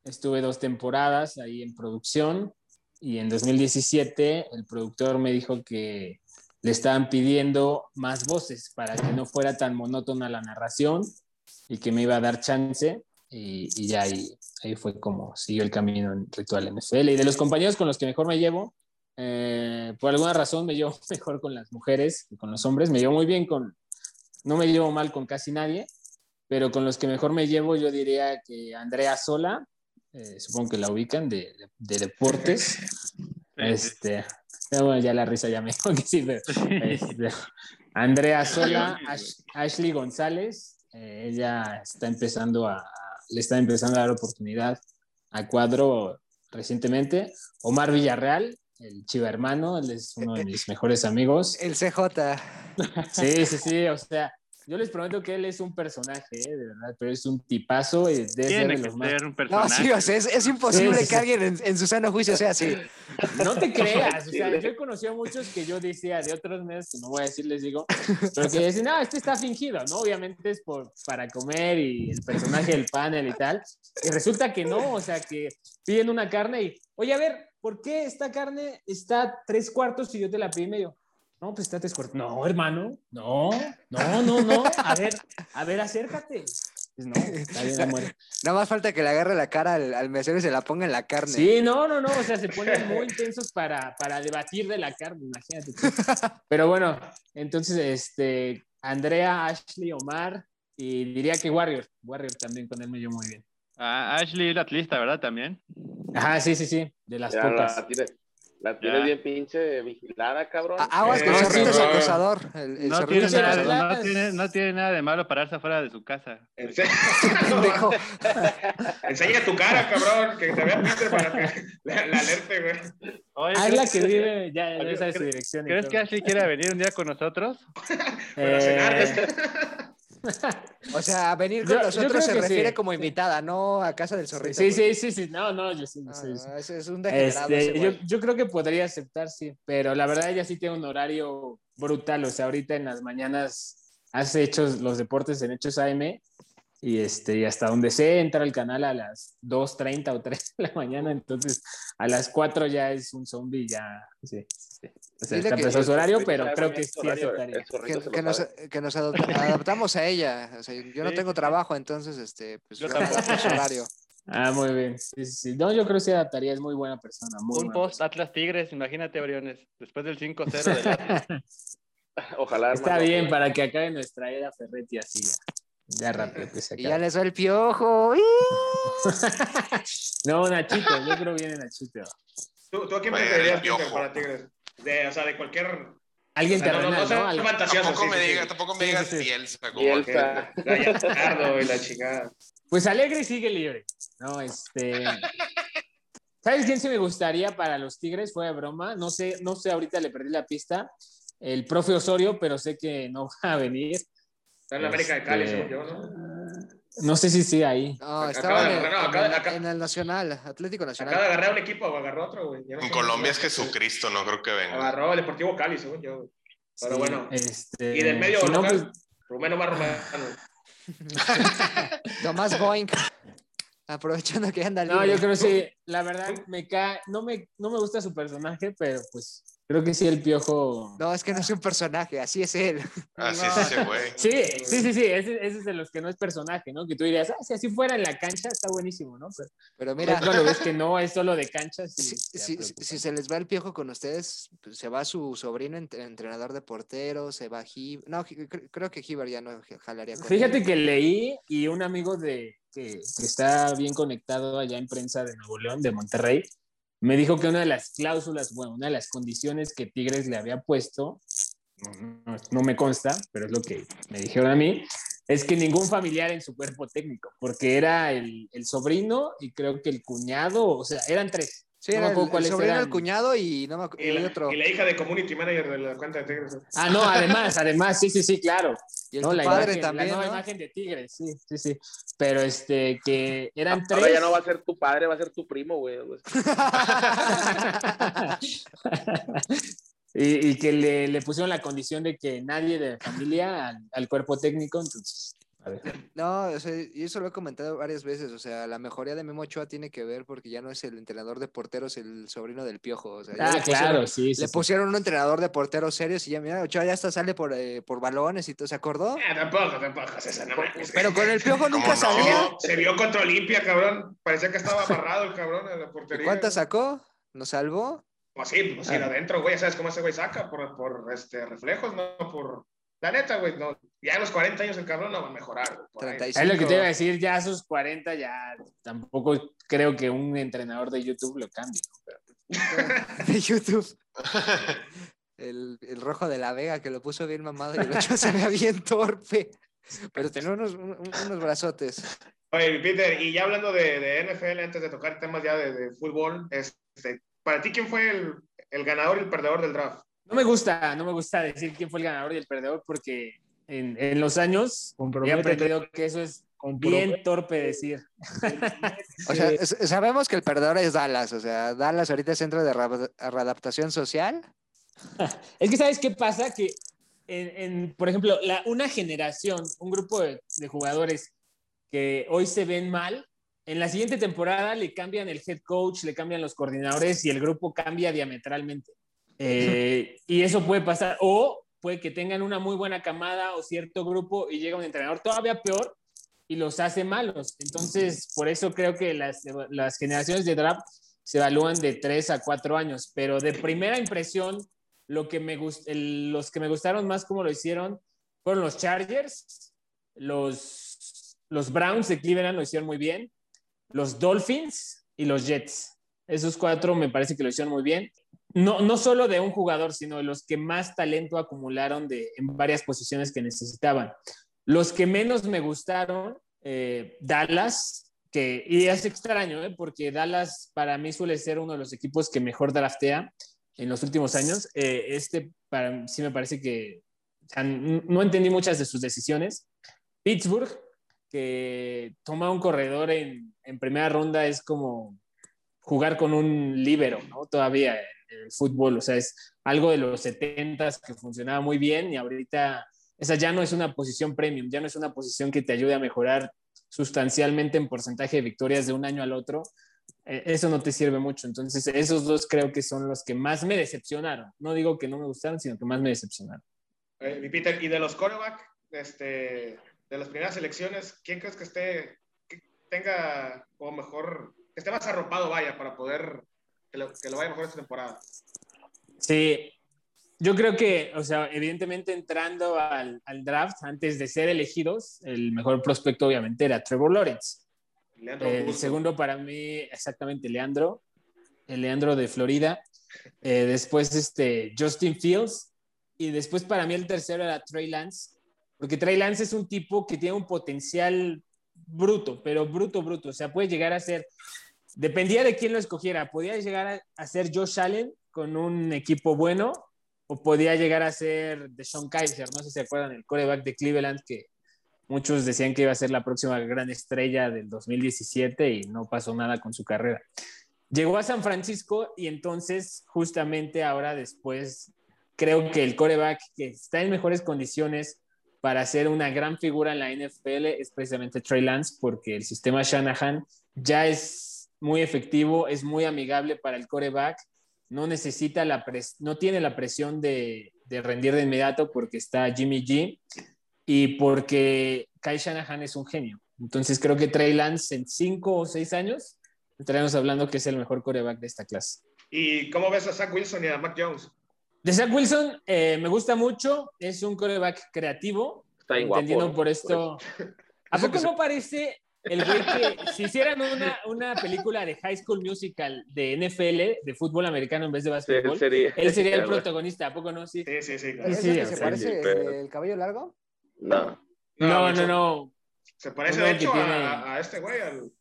Estuve dos temporadas ahí en producción y en 2017 el productor me dijo que le estaban pidiendo más voces para que no fuera tan monótona la narración y que me iba a dar chance y, y ya ahí, ahí fue como siguió el camino en Ritual NFL. Y de los compañeros con los que mejor me llevo, eh, por alguna razón me llevo mejor con las mujeres que con los hombres, me llevo muy bien con, no me llevo mal con casi nadie, pero con los que mejor me llevo yo diría que Andrea Sola, eh, supongo que la ubican de, de- de deportes. Este, bueno, ya la risa ya me dijo que sí, pero este, Andrea Sola, Ash- Ashley González, eh, ella está empezando a, a- le está empezando a dar oportunidad a cuadro recientemente. Omar Villarreal, el chiva hermano, él es uno de mis mejores amigos.
El CJ.
Sí, sí, sí, o sea, yo les prometo que él es un personaje, ¿eh? de verdad, pero es un tipazo y debe ser
Tiene
de
que
más...
ser un
No,
personaje.
sí, o sea, es, es imposible
Sí, sí,
que alguien en, en su sano juicio sea así.
No te creas, o sea, yo he conocido a muchos que yo decía de otros medios, que no voy a decir, les digo, pero que decían, no, este está fingido, ¿no? Obviamente es por, para comer y el personaje del panel y tal. Y resulta que no, o sea, que piden una carne y, oye, a ver, ¿por qué esta carne está tres cuartos y yo te la pedí medio? No, pues está tres cuartos. No, hermano, no, no, no, no. A ver, a ver, acércate. Pues no, está bien, amor.
Nada más falta que le agarre la cara al, al mesero y se la ponga en la carne.
Sí, no, no, no, o sea, se ponen muy intensos para, para debatir de la carne, imagínate. tú. Pero bueno, entonces, este, Andrea, Ashley, Omar, y diría que Warrior, Warrior también con él me llevo muy bien.
Ah, Ashley es la atlista, ¿verdad? También.
Ajá, sí, sí, sí, de las
Ya
pocas.
la la tienes
Ya.
bien pinche vigilada, cabrón.
Aguas
Eh,
zorrito es
cabrón.
acosador. El, el
No tiene,
es
nada,
acosador.
no, tiene, no tiene nada de malo pararse afuera de su casa.
Enseña tu cara, cabrón, que te vea Peter para que la, la alerte, güey.
Oye,
Ah, es la
¿crees,
que vive, ya, ya
¿crees-
sabe su dirección.
¿crees que Ashley quiera venir un día con nosotros?
Para cenar.
O sea, venir
Yo-
con
yo
nosotros se refiere
sí.
como invitada, no a casa del zorrito.
sí, sí, sí, sí, no, no, yo sí,
Ah,
sí, sí.
no, ese es un degenerado.
Este, yo, yo creo que podría aceptar, sí, pero la verdad ella sí tiene un horario brutal, o sea, ahorita en las mañanas hace hechos los deportes en Hechos AM y, este, y hasta donde se entra el canal a las 2.30 o 3 de la mañana, entonces a las 4 ya es un zombie, ya, sí, sí. O sea,
Dile
está
que-
su horario, pero creo que sí aceptaría.
que, que nos, que adaptamos a ella. O sea, yo no tengo trabajo, entonces, este, pues
Yo
yo su horario.
Ah, muy bien. Sí, sí, sí. No, yo creo que sí adaptaría, es muy buena persona. Muy
Un
buena
post Atlas Tigres, imagínate, Briones. Después del 5-0 del Atlas.
persona.
Ojalá.
Está
hermano.
bien para que acabe nuestra era Ferretti así ya. Ya rápido que se
Y ya
acabe.
les va el piojo.
No, Nachito, yo creo viene Nachito.
¿Tú, ¿Tú a quién preferirías, para Tigres? De, o sea, de cualquier...
Alguien
sea, no, no,
terrenal,
no
¿no?
Tampoco
sí,
me
sí,
diga,
sí.
tampoco me
Sí,
digas
sí, sí.
Bielsa, como
Bielsa.
Y la chingada.
Pues Alegre sigue libre. No, este. ¿Sabes quién se me gustaría para los Tigres? Fue de broma. No sé, no sé, ahorita le perdí la pista. El profe Osorio, pero sé que no va a venir.
Está en la América de Cali,
Este,
según yo, ¿no?
No sé si sí ahí.
No, estaba en el,
agarrar, no,
en
acaba-
el-
acaba-
en el Nacional, Atlético
Acaba de
Nacional.
agarrar un equipo o agarró otro, güey. No
En. Colombia es Jesucristo, no creo que venga.
Agarró el Deportivo Cali, según yo. güey. Pero
Sí,
bueno.
Este,
Y del medio
si no,
local,
pues,
Rumeno más rumeno.
Tomás Boink. Aprovechando que anda
no,
libre.
yo creo que sí. La verdad, me cae. No me, no me gusta su personaje, pero pues creo que sí, el piojo.
No, es que no es un personaje, así es él.
Así
No.
es ese güey.
Sí, sí, sí, sí, ese, ese es de los que no es personaje, ¿no? Que tú dirías, ah, si así fuera en la cancha, está buenísimo, ¿no? Pero
Pero
mira, cuando ves que no es solo de cancha, sí.
si, si- se les va el piojo con ustedes, pues, se va su sobrino entre- entrenador de portero, se va Hib- No, creo que Hiver ya no jalaría con
Fíjate
él.
que leí y un amigo de que, que está bien conectado allá en prensa de Nuevo León, de Monterrey, me dijo que una de las cláusulas, bueno, una de las condiciones que Tigres le había puesto, no, no- no me consta, pero es lo que me dijeron a mí, es que ningún familiar en su cuerpo técnico, porque era el, el sobrino y creo que el cuñado, o sea, eran tres.
Sí,
no
era el,
acuerdo
el sobrino, el
eran.
cuñado y no me acu-
Y
y
la,
otro.
y la hija de community manager de la cuenta de Tigres.
Ah, no, además, además, sí, sí, sí, claro.
Y el
No, la
padre
imagen,
también,
la nueva
¿no?
imagen de Tigres, sí, sí, sí. Pero este, que eran tres.
Ahora ya no va a ser tu padre, va a ser tu primo, güey. güey.
y, y que le, le pusieron la condición de que nadie de la familia al, al cuerpo técnico, entonces.
No, o sea, y eso lo he comentado varias veces, o sea, la mejoría de Memo Ochoa tiene que ver porque ya no es el entrenador de porteros, el sobrino del piojo, o sea, ya
Ah,
pusieron-
claro, sí, sí.
Le
sí.
pusieron un entrenador de porteros serios y ya, mira, Ochoa ya hasta sale por, eh, por balones y todo, ¿se acordó?
Ah, tampoco, tampoco, César, no mames.
Pero con el piojo nunca
no?
Se
salía.
vio, se vio contra Olimpia, cabrón. Parecía que estaba amarrado el cabrón en la
¿Y
portería.
cuántas sacó? ¿Nos salvó?
Pues sí, pues ir
Ah.
adentro, güey. Sabes cómo ese güey saca por, por este, reflejos, no por. La neta, güey, no. Ya a los 40 años el cabrón no va a mejorar, güey. por ahí.
35.
Es lo que te iba a decir, ya a sus 40 ya tampoco creo que un entrenador de YouTube lo cambie.
de YouTube. El, el rojo de la Vega que lo puso bien mamado y el Ochoa se veía bien torpe. Pero tenía unos, un- unos brazotes.
Oye, Peter, y ya hablando de, de NFL, antes de tocar temas ya de, de fútbol, este, para ti, ¿quién fue el, el ganador y el perdedor del draft?
No me gusta, no me gusta decir quién fue el ganador y el perdedor porque en, en los años he aprendido que eso es bien torpe decir.
O sea, sabemos que el perdedor es Dallas. O sea, Dallas ahorita es centro de readaptación social.
Es que sabes qué pasa, que en, en, por ejemplo, la, una generación, un grupo de, de jugadores que hoy se ven mal, en la siguiente temporada le cambian el head coach, le cambian los coordinadores y el grupo cambia diametralmente. Eh, y eso puede pasar. O puede que tengan una muy buena camada o cierto grupo y llega un entrenador todavía peor y los hace malos. Entonces, por eso creo que las, las generaciones de draft se evalúan de 3 a 4 años. Pero de primera impresión, lo que me el- los que me gustaron más como lo hicieron fueron los Chargers, los, los Browns de Cleveland lo hicieron muy bien los Dolphins y los Jets. Esos cuatro me parece que lo hicieron muy bien. No, no solo de un jugador, sino de los que más talento acumularon de, en varias posiciones que necesitaban. Los que menos me gustaron, eh, Dallas, que, y es extraño, ¿eh? porque Dallas para mí suele ser uno de los equipos que mejor draftea en los últimos años. Eh, este para, sí me parece que no entendí muchas de sus decisiones. Pittsburgh, que toma un corredor en, en primera ronda, es como jugar con un líbero, ¿no? Todavía el fútbol, o sea, es algo de los 70 que funcionaba muy bien y ahorita esa ya no es una posición premium, ya no es una posición que te ayude a mejorar sustancialmente en porcentaje de victorias de un año al otro. Eh, eso no te sirve mucho. Entonces, esos dos creo que son los que más me decepcionaron. No digo que no me gustaron, sino que más me decepcionaron.
Eh, Peter, y de los quarterback, este, de las primeras elecciones, ¿quién crees que esté, tenga o mejor, esté más arropado, vaya, para poder que lo, que lo vaya mejor esta temporada?
Sí, yo creo que, o sea, evidentemente entrando al, al, draft, antes de ser elegidos, el mejor prospecto obviamente era Trevor Lawrence. Eh, el segundo para mí, exactamente, Leandro, el Leandro de Florida. Eh, después, este, Justin Fields. Y después para mí el tercero era Trey Lance, porque Trey Lance es un tipo que tiene un potencial bruto, pero bruto, bruto. O sea, puede llegar a ser, dependía de quién lo escogiera, podía llegar a, a ser Josh Allen con un equipo bueno, o podía llegar a ser de Sean Kaiser, no sé si se acuerdan, el coreback de Cleveland, que muchos decían que iba a ser la próxima gran estrella del 2017 y no pasó nada con su carrera. Llegó a San Francisco y entonces justamente ahora después creo que el coreback que está en mejores condiciones para ser una gran figura en la NFL es precisamente Trey Lance porque el sistema Shanahan ya es muy efectivo, es muy amigable para el coreback no necesita la pres no tiene la presión de, de, rendir de inmediato porque está Jimmy G y porque Kai Shanahan es un genio. Entonces creo que Trey Lance en cinco o seis años estaremos hablando que es el mejor coreback de esta clase.
¿Y cómo ves a Zach Wilson y a Mac Jones?
De Zach Wilson eh, me gusta mucho, es un coreback creativo.
Está
entendiendo
guapo,
por esto.
Por
¿A poco no parece el güey que si hicieran una, una, película de High School Musical de NFL, de fútbol americano en vez de básquetbol,
Sí, sería-
él sería el protagonista, ¿a poco no? Sí.
Sí, sí, sí.
¿Es
claro.
Sí,
el que se parece
sí, pero-
el cabello largo?
No.
No, no, no.
Se parece,
Uno
de hecho,
tiene-
a, a este güey, al...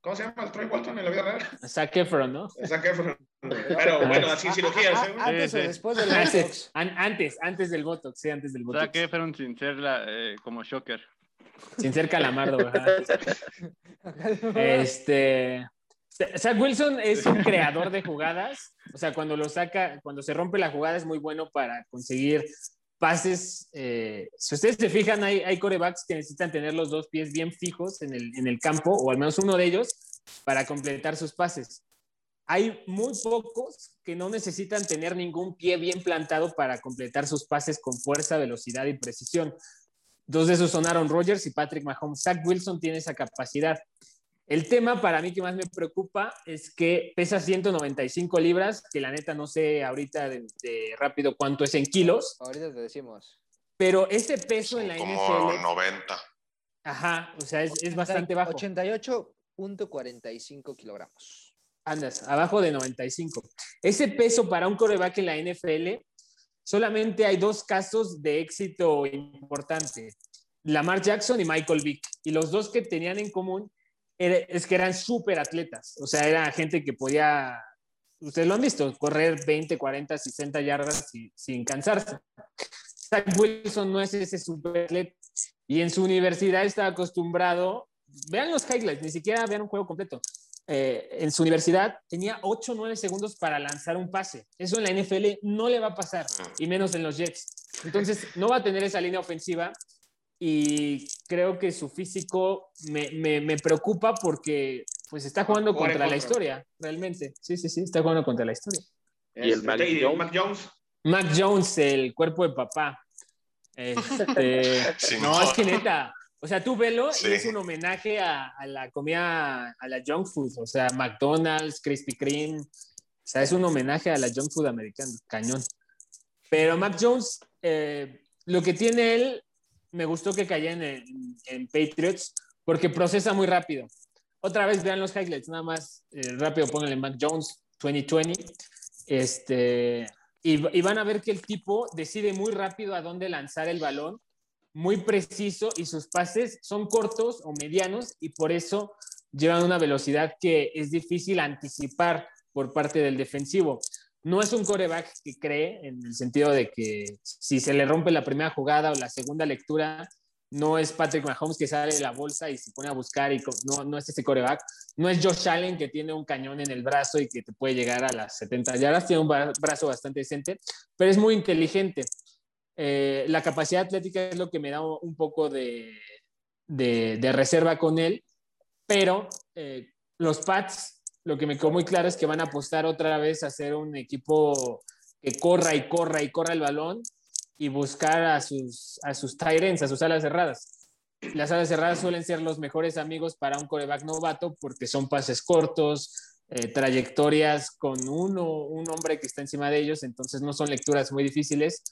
¿Cómo se llama? Al Troy Walton en la vida real.
Zac Efron, ¿no?
Zac Efron. Pero bueno, así cirugías, ¿eh?
Ah, antes
Sí,
o después del
Antes,
Botox.
an- antes, antes del Botox, sí, antes del Botox.
Zac Efron sin ser la, eh, como Shocker.
Sin ser calamardo, ¿verdad? Este. Zach Wilson es un creador de jugadas. O sea, cuando lo saca, cuando se rompe la jugada es muy bueno para conseguir pases. eh, si ustedes se fijan, hay, hay corebacks que necesitan tener los dos pies bien fijos en el, en el campo, o al menos uno de ellos, para completar sus pases. Hay muy pocos que no necesitan tener ningún pie bien plantado para completar sus pases con fuerza, velocidad y precisión. Dos de esos son Aaron Rodgers y Patrick Mahomes. Zach Wilson tiene esa capacidad. El tema para mí que más me preocupa es que pesa 195 libras, que la neta no sé ahorita de, de rápido cuánto es en kilos,
Ahorita te decimos.
pero ese peso en la
Como
NFL,
90.
ajá, o sea, es, es bastante bajo.
88.45 kilogramos.
Andas, abajo de 95. Ese peso para un coreback en la NFL, solamente hay dos casos de éxito importante. Lamar Jackson y Michael Vick. Y los dos que tenían en común es que eran súper atletas. O sea, era gente que podía, ustedes lo han visto, correr 20, 40, 60 yardas sin, sin cansarse. Zach Wilson no es ese súper atleta. Y en su universidad está acostumbrado, vean los highlights, ni siquiera vean un juego completo. Eh, en su universidad tenía 8 o 9 segundos para lanzar un pase. Eso en la NFL no le va a pasar, y menos en los Jets. Entonces, no va a tener esa línea ofensiva y creo que su físico me, me, me preocupa porque pues está jugando contra la historia, realmente. Sí, sí, sí, está jugando contra la historia.
Y el
Este,
Mac Jones.
Mac Jones.
Mac Jones, el cuerpo de papá. Este,
Sí,
no,
no.
es que neta. O sea, tú velo
Sí.
y es un homenaje a, a la comida, a la junk food. O sea, McDonald's, Krispy Kreme. O sea, es un homenaje a la junk food americana, cañón. Pero Mac Jones, eh, lo que tiene él, me gustó que cayera en, en- Patriots porque procesa muy rápido. otra vez vean los highlights, nada más eh, rápido pónganle Mac Jones 2020. Este, y, y van a ver que el tipo decide muy rápido a dónde lanzar el balón, muy preciso y sus pases son cortos o medianos y por eso llevan una velocidad que es difícil anticipar por parte del defensivo. No es un coreback que cree en el sentido de que si se le rompe la primera jugada o la segunda lectura, no es Patrick Mahomes que sale de la bolsa y se pone a buscar y no, no es ese coreback. No es Josh Allen que tiene un cañón en el brazo y que te puede llegar a las 70 yardas. Tiene un brazo bastante decente, pero es muy inteligente. Eh, la capacidad atlética es lo que me da un poco de, de, reserva con él, pero eh, los Pats, lo que me quedó muy claro es que van a apostar otra vez a ser un equipo que corra y corra y corra el balón y buscar a sus, a sus Tyrants, a sus alas cerradas. Las alas cerradas suelen ser los mejores amigos para un coreback novato porque son pases cortos, eh, trayectorias con uno, un hombre que está encima de ellos, entonces no son lecturas muy difíciles.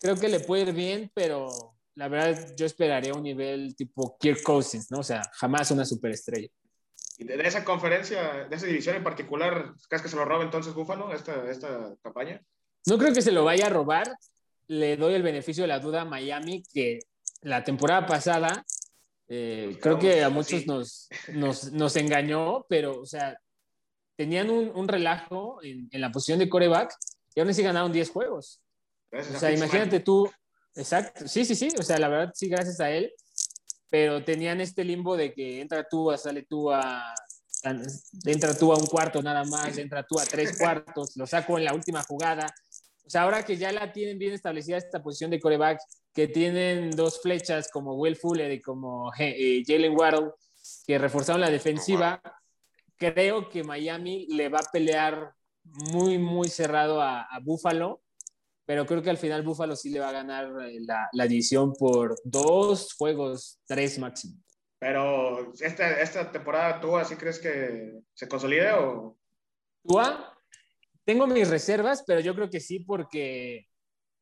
Creo que le puede ir bien, pero la verdad yo esperaría un nivel tipo Kirk Cousins, ¿no? O sea, jamás una superestrella.
Y de esa conferencia, de esa división en particular, ¿crees que se lo roba entonces Búfalo esta, esta campaña?
No creo que se lo vaya a robar, le doy el beneficio de la duda a Miami, que la temporada pasada eh, creo que a muchos nos, nos, nos, engañó, pero, o sea, tenían un, un relajo en, en, la posición de coreback y aún así ganaron 10 juegos. Gracias o sea, imagínate tú, exacto, sí, sí, sí, o sea, la verdad sí, gracias a él, pero tenían este limbo de que entra tú, sale tú a, entra tú a un cuarto nada más, entra tú a tres cuartos, lo saco en la última jugada, o sea, ahora que ya la tienen bien establecida esta posición de coreback, que tienen dos flechas como Will Fuller y como Jalen Waddle, que reforzaron la defensiva, creo que Miami le va a pelear muy, muy cerrado a, a Buffalo, pero creo que al final Buffalo sí le va a ganar eh, la, la división por dos juegos, tres máximo.
Pero esta, esta temporada, ¿tú así crees que se consolide o...?
¿Tua? Tengo mis reservas, pero yo creo que sí, porque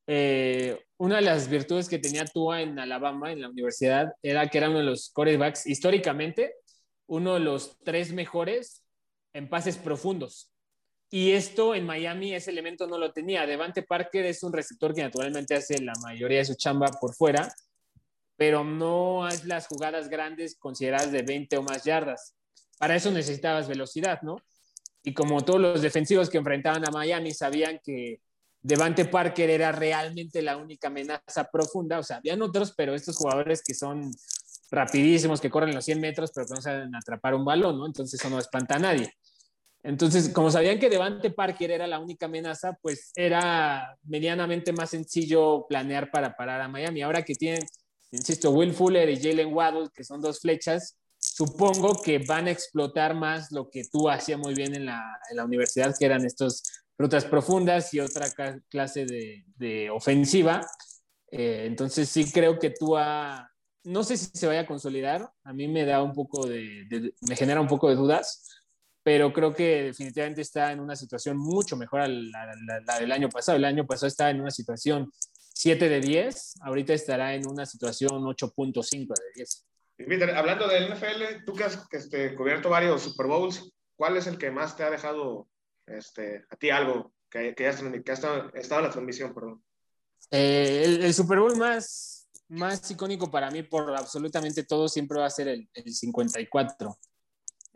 eh, una de las virtudes que tenía Tua en Alabama, en la universidad, era que era uno de los quarterbacks, históricamente, uno de los tres mejores en pases profundos. Y esto en Miami, ese elemento no lo tenía. Devante Parker es un receptor que naturalmente hace la mayoría de su chamba por fuera, pero no es las jugadas grandes consideradas de 20 o más yardas. Para eso necesitabas velocidad, ¿no? y como todos los defensivos que enfrentaban a Miami sabían que Devante Parker era realmente la única amenaza profunda, o sea, habían otros, pero estos jugadores que son rapidísimos, que corren los 100 metros, pero que no saben atrapar un balón, ¿no? Entonces eso no espanta a nadie. Entonces, como sabían que Devante Parker era la única amenaza, pues era medianamente más sencillo planear para parar a Miami. Ahora que tienen, insisto, Will Fuller y Jalen Waddle, que son dos flechas, supongo que van a explotar más lo que tú hacías muy bien en la, universidad, que eran estas rutas profundas y otra clase de, ofensiva. Eh, entonces sí creo que tú no sé si se vaya a consolidar, a mí me da un poco de, me genera un poco de dudas, pero creo que definitivamente está en una situación mucho mejor a la, la, la, del año pasado. El año pasado estaba en una situación 7 de 10, ahorita estará en una situación 8.5 de 10.
Peter, hablando del NFL, tú que has este, cubierto varios Super Bowls, ¿cuál es el que más te ha dejado este, a ti algo que, que, has, estado en la transmisión? Perdón.
Eh, el, el, Super Bowl más, más icónico para mí por absolutamente todo siempre va a ser el, el 54.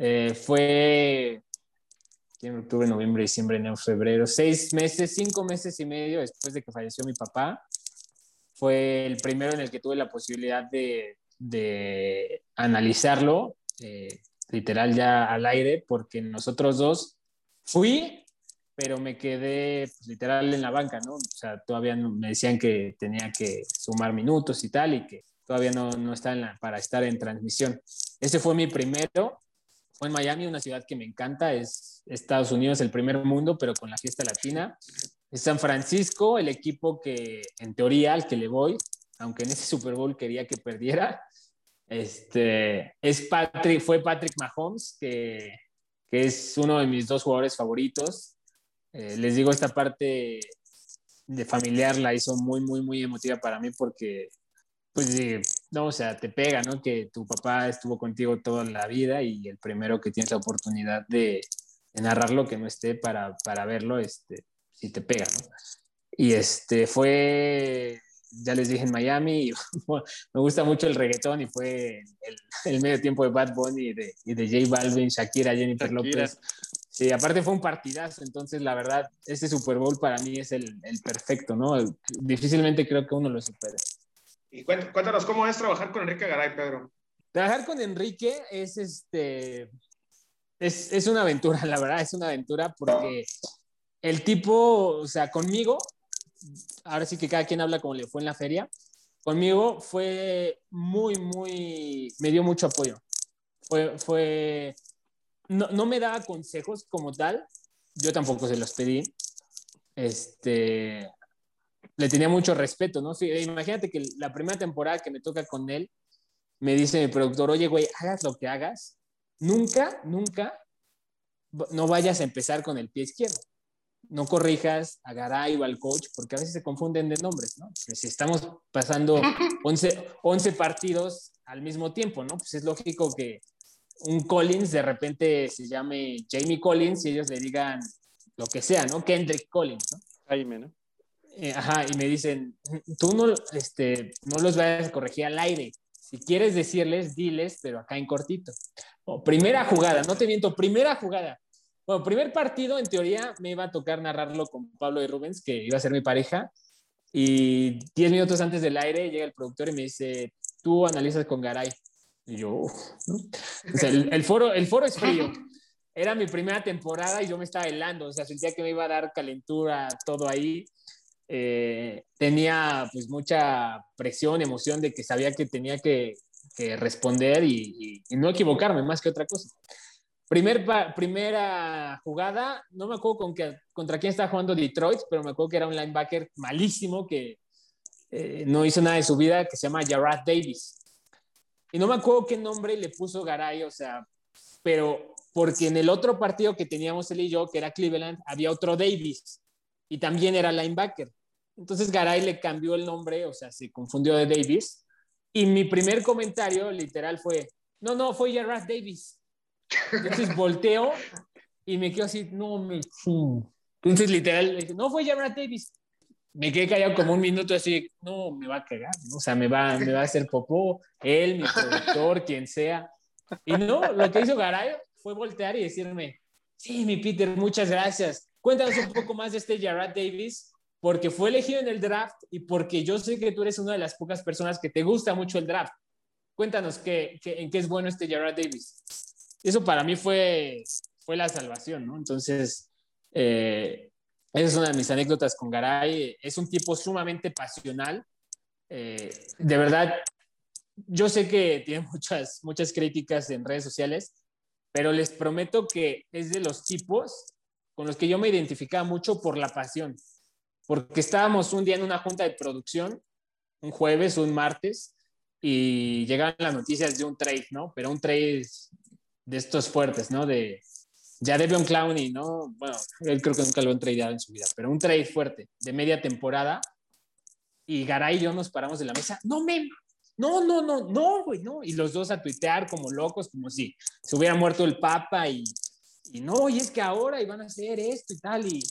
Eh, fue en octubre, noviembre, diciembre, enero, febrero, seis meses, cinco meses y medio después de que falleció mi papá. Fue el primero en el que tuve la posibilidad de, de analizarlo, eh, literal ya al aire, porque nosotros dos fui, pero me quedé pues, literal en la banca, ¿no? O sea, todavía me decían que tenía que sumar minutos y tal, y que todavía no, no está en la, para estar en transmisión. Ese fue mi primero, fue en Miami, una ciudad que me encanta, es Estados Unidos, el primer mundo, pero con la fiesta latina. Es San Francisco, el equipo que en teoría al que le voy, aunque en ese Super Bowl quería que perdiera, este, es Patrick, fue Patrick Mahomes, que, que es uno de mis dos jugadores favoritos. Eh, les digo, esta parte de familiar la hizo muy, muy, muy emotiva para mí porque, pues, no, o sea, te pega, ¿no? Que tu papá estuvo contigo toda la vida y el primero que tienes la oportunidad de, de narrarlo, que no esté para, para verlo, este, sí te pega, ¿no? Y este fue, ya les dije en Miami, y me gusta mucho el reggaetón y fue el, el medio tiempo de Bad Bunny y de, y de J Balvin, Shakira, Jennifer
Shakira.
López. Sí, aparte fue un partidazo, entonces la verdad, este Super Bowl para mí es el, el perfecto, ¿no? Difícilmente creo que uno lo supere.
Y cuént- cuéntanos cómo es trabajar con Enrique Garay, Pedro.
Trabajar con Enrique es este. Es, es una aventura, la verdad, es una aventura porque el tipo, o sea, conmigo, ahora sí que cada quien habla como le fue en la feria, conmigo fue muy, muy, me dio mucho apoyo. Fue, fue, no, no me daba consejos como tal, yo tampoco se los pedí. Este, le tenía mucho respeto, ¿no? Imagínate que la primera temporada que me toca con él, me dice mi productor, oye, güey, hagas lo que hagas, nunca, nunca no vayas a empezar con el pie izquierdo. No corrijas a Garay o al coach, porque a veces se confunden de nombres, ¿no? Pues si estamos pasando 11, 11 partidos al mismo tiempo, ¿no? Pues es lógico que un Collins de repente se llame Jamie Collins y ellos le digan lo que sea, ¿no? Kendrick Collins, ¿no?
Jaime, ¿no?
Eh, ajá, y me dicen, tú no, este, no los vayas a corregir al aire. Si quieres decirles, diles, pero acá en cortito. O, primera jugada, no te miento, primera jugada. Bueno, primer partido, en teoría, me iba a tocar narrarlo con Pablo y Rubens, que iba a ser mi pareja. Y 10 minutos antes del aire llega el productor y me dice, tú analizas con Garay. Y yo, ¿no? O sea, el, el foro, el foro es frío. Era mi primera temporada y yo me estaba helando, o sea, sentía que me iba a dar calentura todo ahí. Eh, tenía pues mucha presión, emoción de que sabía que tenía que, responder y, no equivocarme más que otra cosa. Primera jugada, no me acuerdo con que, contra quién estaba jugando Detroit, pero me acuerdo que era un linebacker malísimo que eh, no hizo nada de su vida, que se llama Jarrad Davis. Y no me acuerdo qué nombre le puso Garay, o sea, pero porque en el otro partido que teníamos él y yo, que era Cleveland, había otro Davis y también era linebacker. Entonces Garay le cambió el nombre, o sea, se confundió de Davis. Y mi primer comentario literal fue, no, no, fue Jarrad Davis. Entonces volteo y me quedo así, no me... Entonces literal, dije, no fue Jarrad Davis. Me quedé callado como un minuto así, no, me va a cagar, o sea, me va, me va a hacer popó, él, mi productor, quien sea. Y no, lo que hizo Garay fue voltear y decirme, sí, mi Peter, muchas gracias. Cuéntanos un poco más de este Jarrad Davis, porque fue elegido en el draft y porque yo sé que tú eres una de las pocas personas que te gusta mucho el draft. Cuéntanos qué, qué- en qué es bueno este Jarrad Davis. Eso para mí fue, fue la salvación, ¿no? Entonces, eh, esa es una de mis anécdotas con Garay. Es un tipo sumamente pasional. Eh, de verdad, yo sé que tiene muchas, muchas críticas en redes sociales, pero les prometo que es de los tipos con los que yo me identificaba mucho por la pasión. Porque estábamos un día en una junta de producción, un jueves un martes, y llegaban las noticias de un trade, ¿no? Pero un trade de estos fuertes, ¿no? De ya Devion Clowney, ¿no? Bueno, él creo que nunca lo han tradeado en su vida, pero un trade fuerte de media temporada. Y Garay y yo nos paramos de la mesa. No, me, no, no, no, no, güey, no. Y los dos a tuitear como locos, como si se hubiera muerto el Papa y, y no, y es que ahora iban a hacer esto y tal. Y,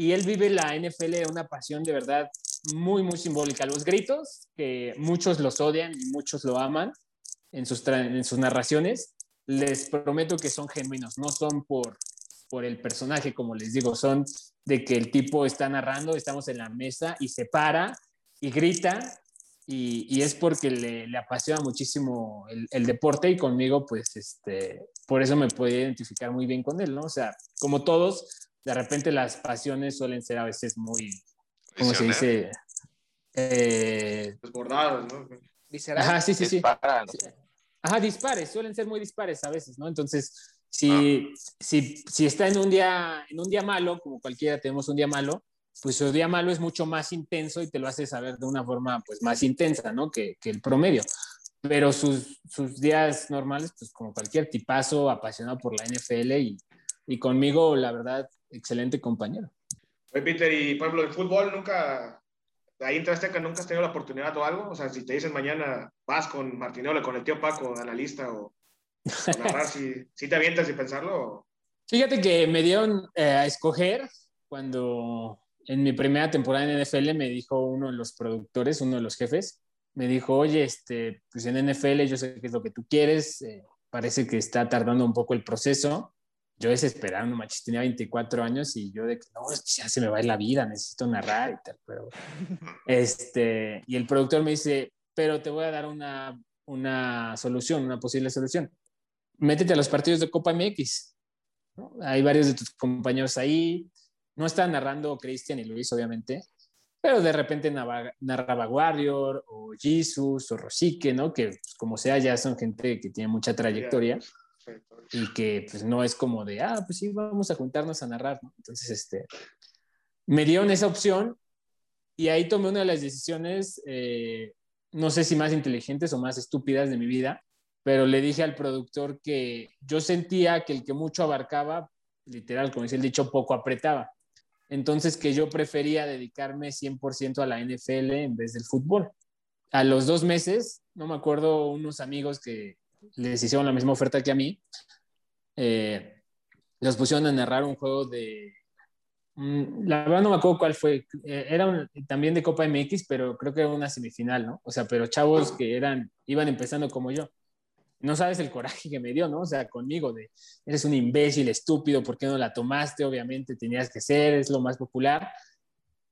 y él vive la NFL de una pasión de verdad muy, muy simbólica. Los gritos, que muchos los odian y muchos lo aman en sus, en sus narraciones, les prometo que son genuinos, no son por, por el personaje, como les digo, son de que el tipo está narrando, estamos en la mesa y se para y grita y, y es porque le, apasiona muchísimo el, deporte y conmigo, pues, este, por eso me puedo identificar muy bien con él, ¿no? O sea, como todos, de repente las pasiones suelen ser a veces muy, ¿cómo se dice? Eh,
Desbordados, ¿no?
Visceral.
Ajá, sí, sí, sí. Ajá, dispares, suelen ser muy dispares a veces, ¿no? Entonces, si, si, si está en un, día, en un día malo, como cualquiera tenemos un día malo, pues su día malo es mucho más intenso y te lo hace saber de una forma pues más intensa, ¿no? Que, que el promedio. Pero sus, sus días normales, pues como cualquier tipazo apasionado por la NFL y, y conmigo, la verdad, excelente compañero.
Oye, Peter, y por ejemplo, el fútbol nunca ahí en Azteca nunca has tenido la oportunidad o algo? O sea, si te dicen mañana vas con Martinoli, con el tío Paco, analista o, narrar, si, si te avientas y pensarlo. o-
Fíjate que me dieron eh, a escoger cuando en mi primera temporada en NFL me dijo uno de los productores, uno de los jefes, me dijo, oye, este, pues en NFL yo sé qué es lo que tú quieres, eh, parece que está tardando un poco el proceso. Yo desesperado, no manches, tenía 24 años y yo de que no, ya se me va a ir la vida, necesito narrar y tal, pero este, y el productor me dice, pero te voy a dar una, una solución, una posible solución. Métete a los partidos de Copa MX. ¿no? Hay varios de tus compañeros ahí. No está narrando Cristian y Luis, obviamente, pero de repente narraba, Warrior o Jesus o Rosique, ¿no? Que pues, como sea ya son gente que tiene mucha trayectoria y que pues no es como de, ah, pues sí, vamos a juntarnos a narrar, ¿no? Entonces, este, me dieron esa opción y ahí tomé una de las decisiones, eh, no sé si más inteligentes o más estúpidas de mi vida, pero le dije al productor que yo sentía que el que mucho abarcaba, literal, como dice el dicho, poco apretaba. Entonces que yo prefería dedicarme 100% a la NFL en vez del fútbol. A los dos meses, no me acuerdo, unos amigos que les hicieron la misma oferta que a mí, eh, los pusieron a narrar un juego de... mm, La verdad no me acuerdo cuál fue. Eh, Era también de Copa MX, pero creo que era una semifinal, ¿no? O sea, pero chavos que eran, iban empezando como yo. No sabes el coraje que me dio, ¿no? O sea, conmigo de, eres un imbécil, estúpido, ¿por qué no la tomaste? Obviamente tenías que ser, es lo más popular.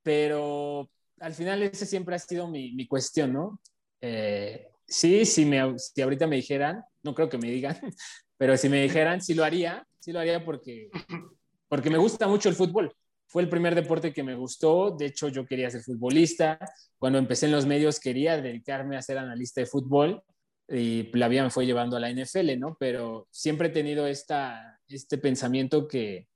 Pero al final ese siempre ha sido mi, mi cuestión, ¿no? Eh, sí, si, me, si ahorita me dijeran, no creo que me digan, pero si me dijeran, sí lo haría, sí lo haría porque, porque me gusta mucho el fútbol. Fue el primer deporte que me gustó, de hecho yo quería ser futbolista, cuando empecé en los medios quería dedicarme a ser analista de fútbol y la vida me fue llevando a la NFL, ¿no? Pero siempre he tenido esta, este pensamiento que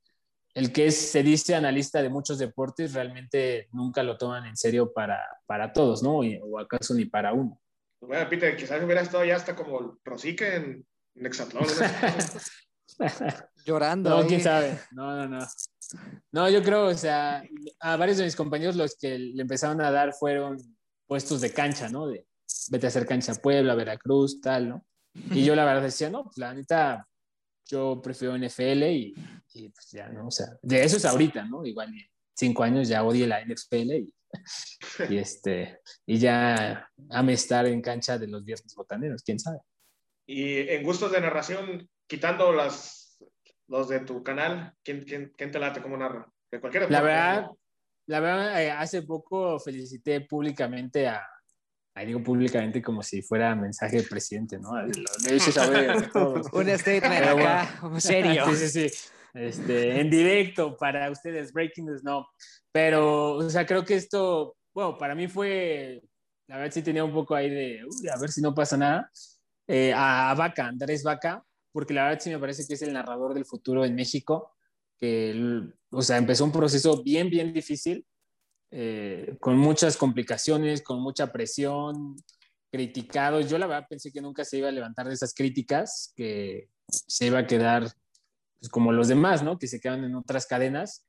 el que es, se dice analista de muchos deportes realmente nunca lo toman en serio para, para todos, ¿no? Y- o acaso ni para uno.
Bueno, Peter, quizás hubiera estado ya hasta como Rosique en, en Hexatlón.
Llorando.
No,
ahí.
quién sabe. No, no, no. No, yo creo, o sea, a varios de mis compañeros los que le empezaron a dar fueron puestos de cancha, ¿no? De vete a hacer cancha a Puebla, Veracruz, tal, ¿no? Y yo la verdad decía, no, pues la neta, yo prefiero NFL y, y, pues ya, ¿no? O sea, de eso es ahorita, ¿no? Igual en cinco años ya odie la NFL y, y este, y ya ame estar en cancha de los viernes botaneros, quién sabe.
Y en gustos de narración, quitando las, los de tu canal, ¿quién, quién, quién te late? ¿Cómo narra? De cualquier
La verdad, la verdad, eh, hace poco felicité públicamente a, ahí digo públicamente como si fuera mensaje del presidente, ¿no? Lo, lo hice saber.
Un statement
Pero bueno.
acá, serio.
Sí, sí, sí. Este, en directo para ustedes, Breaking News, no. Pero, o sea, creo que esto, bueno, para mí fue, la verdad sí tenía un poco ahí de, uy, a ver si no pasa nada, eh, a, Vaca, Andrés Vaca, porque la verdad sí me parece que es el narrador del futuro en México, que, o sea, empezó un proceso bien, bien difícil, eh, con muchas complicaciones, con mucha presión, criticado. Yo la verdad pensé que nunca se iba a levantar de esas críticas, que se iba a quedar pues, como los demás, ¿no? Que se quedan en otras cadenas.